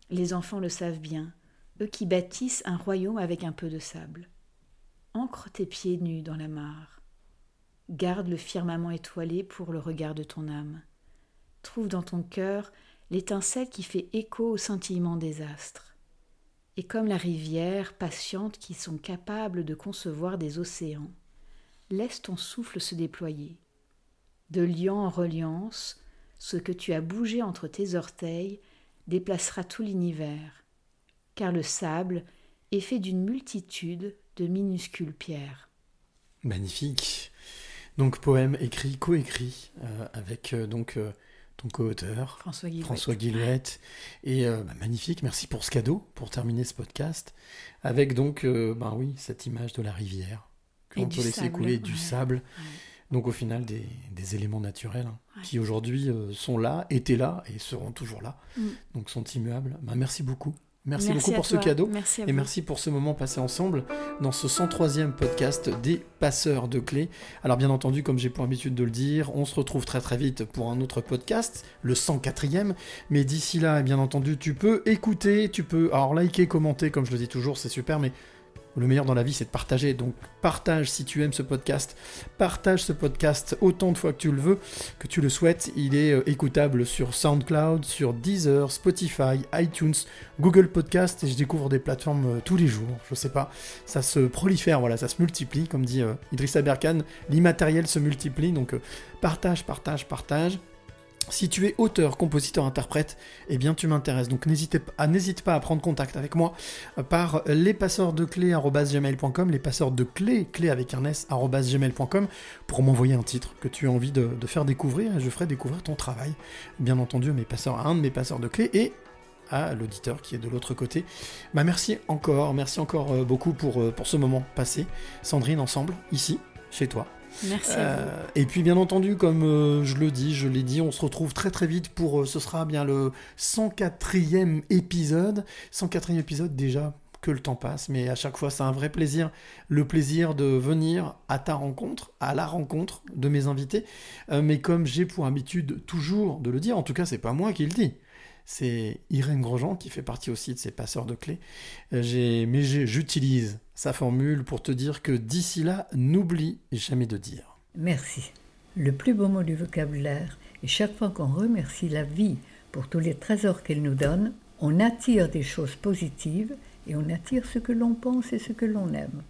Les enfants le savent bien, eux qui bâtissent un royaume avec un peu de sable. Ancre tes pieds nus dans la mare. Garde le firmament étoilé pour le regard de ton âme. Trouve dans ton cœur l'étincelle qui fait écho au scintillement des astres. Et comme la rivière patiente qui sont capables de concevoir des océans, laisse ton souffle se déployer. De liant en reliance, ce que tu as bougé entre tes orteils déplacera tout l'univers, car le sable est fait d'une multitude de minuscules pierres. Magnifique. Donc poème écrit, coécrit euh, avec euh, donc euh, ton co-auteur François Guillouette. François Guillouette. Et bah, magnifique, merci pour ce cadeau, pour terminer ce podcast, avec donc, ben oui, cette image de la rivière qu'on peut laisser sable, couler, du sable. ouais. Donc au final, des, des éléments naturels hein, Ouais. qui aujourd'hui euh, sont là, étaient là et seront toujours là. Mm. Donc sont immuables. Bah, merci beaucoup. Merci, Merci beaucoup pour ce cadeau. Merci et merci pour ce moment passé ensemble dans ce 103e podcast des passeurs de clés. Alors bien entendu, comme j'ai pour habitude de le dire, on se retrouve très très vite pour un autre podcast, le 104e. Mais d'ici là, bien entendu, tu peux écouter, tu peux alors liker, commenter, comme je le dis toujours, c'est super, mais le meilleur dans la vie, c'est de partager. Donc partage si tu aimes ce podcast. Partage ce podcast autant de fois que tu le veux, que tu le souhaites. Il est euh, écoutable sur SoundCloud, sur Deezer, Spotify, iTunes, Google Podcast et je découvre des plateformes euh, tous les jours. Je sais pas, ça se prolifère, voilà, ça se multiplie, comme dit euh, Idrissa Berkan. L'immatériel se multiplie, donc partage, partage, partage. Si tu es auteur, compositeur, interprète, eh bien tu m'intéresses. Donc n'hésite pas, n'hésite pas à prendre contact avec moi euh, par lespasseursdeclés.com, les passeurs de clés, clés avec un s, pour m'envoyer un titre que tu as envie de, de faire découvrir et je ferai découvrir ton travail. Bien entendu, à mes passeurs, un de mes passeurs de clés et à l'auditeur qui est de l'autre côté. Bah merci encore, merci encore euh, beaucoup euh, pour ce moment passé, Sandrine, ensemble, ici, chez toi. Merci. Euh, et puis bien entendu, comme euh, je le dis, je l'ai dit, on se retrouve très très vite pour, euh, ce sera bien le 104e épisode. 104e épisode déjà, que le temps passe, mais à chaque fois c'est un vrai plaisir. Le plaisir de venir à ta rencontre, à la rencontre de mes invités. Mais comme j'ai pour habitude toujours de le dire, en tout cas c'est pas moi qui le dis. C'est Irène Grosjean qui fait partie aussi de ces passeurs de clés. Euh, mais j'utilise sa formule pour te dire que d'ici là, n'oublie jamais de dire. Merci. Le plus beau mot du vocabulaire. Et chaque fois qu'on remercie la vie pour tous les trésors qu'elle nous donne, on attire des choses positives et on attire ce que l'on pense et ce que l'on aime.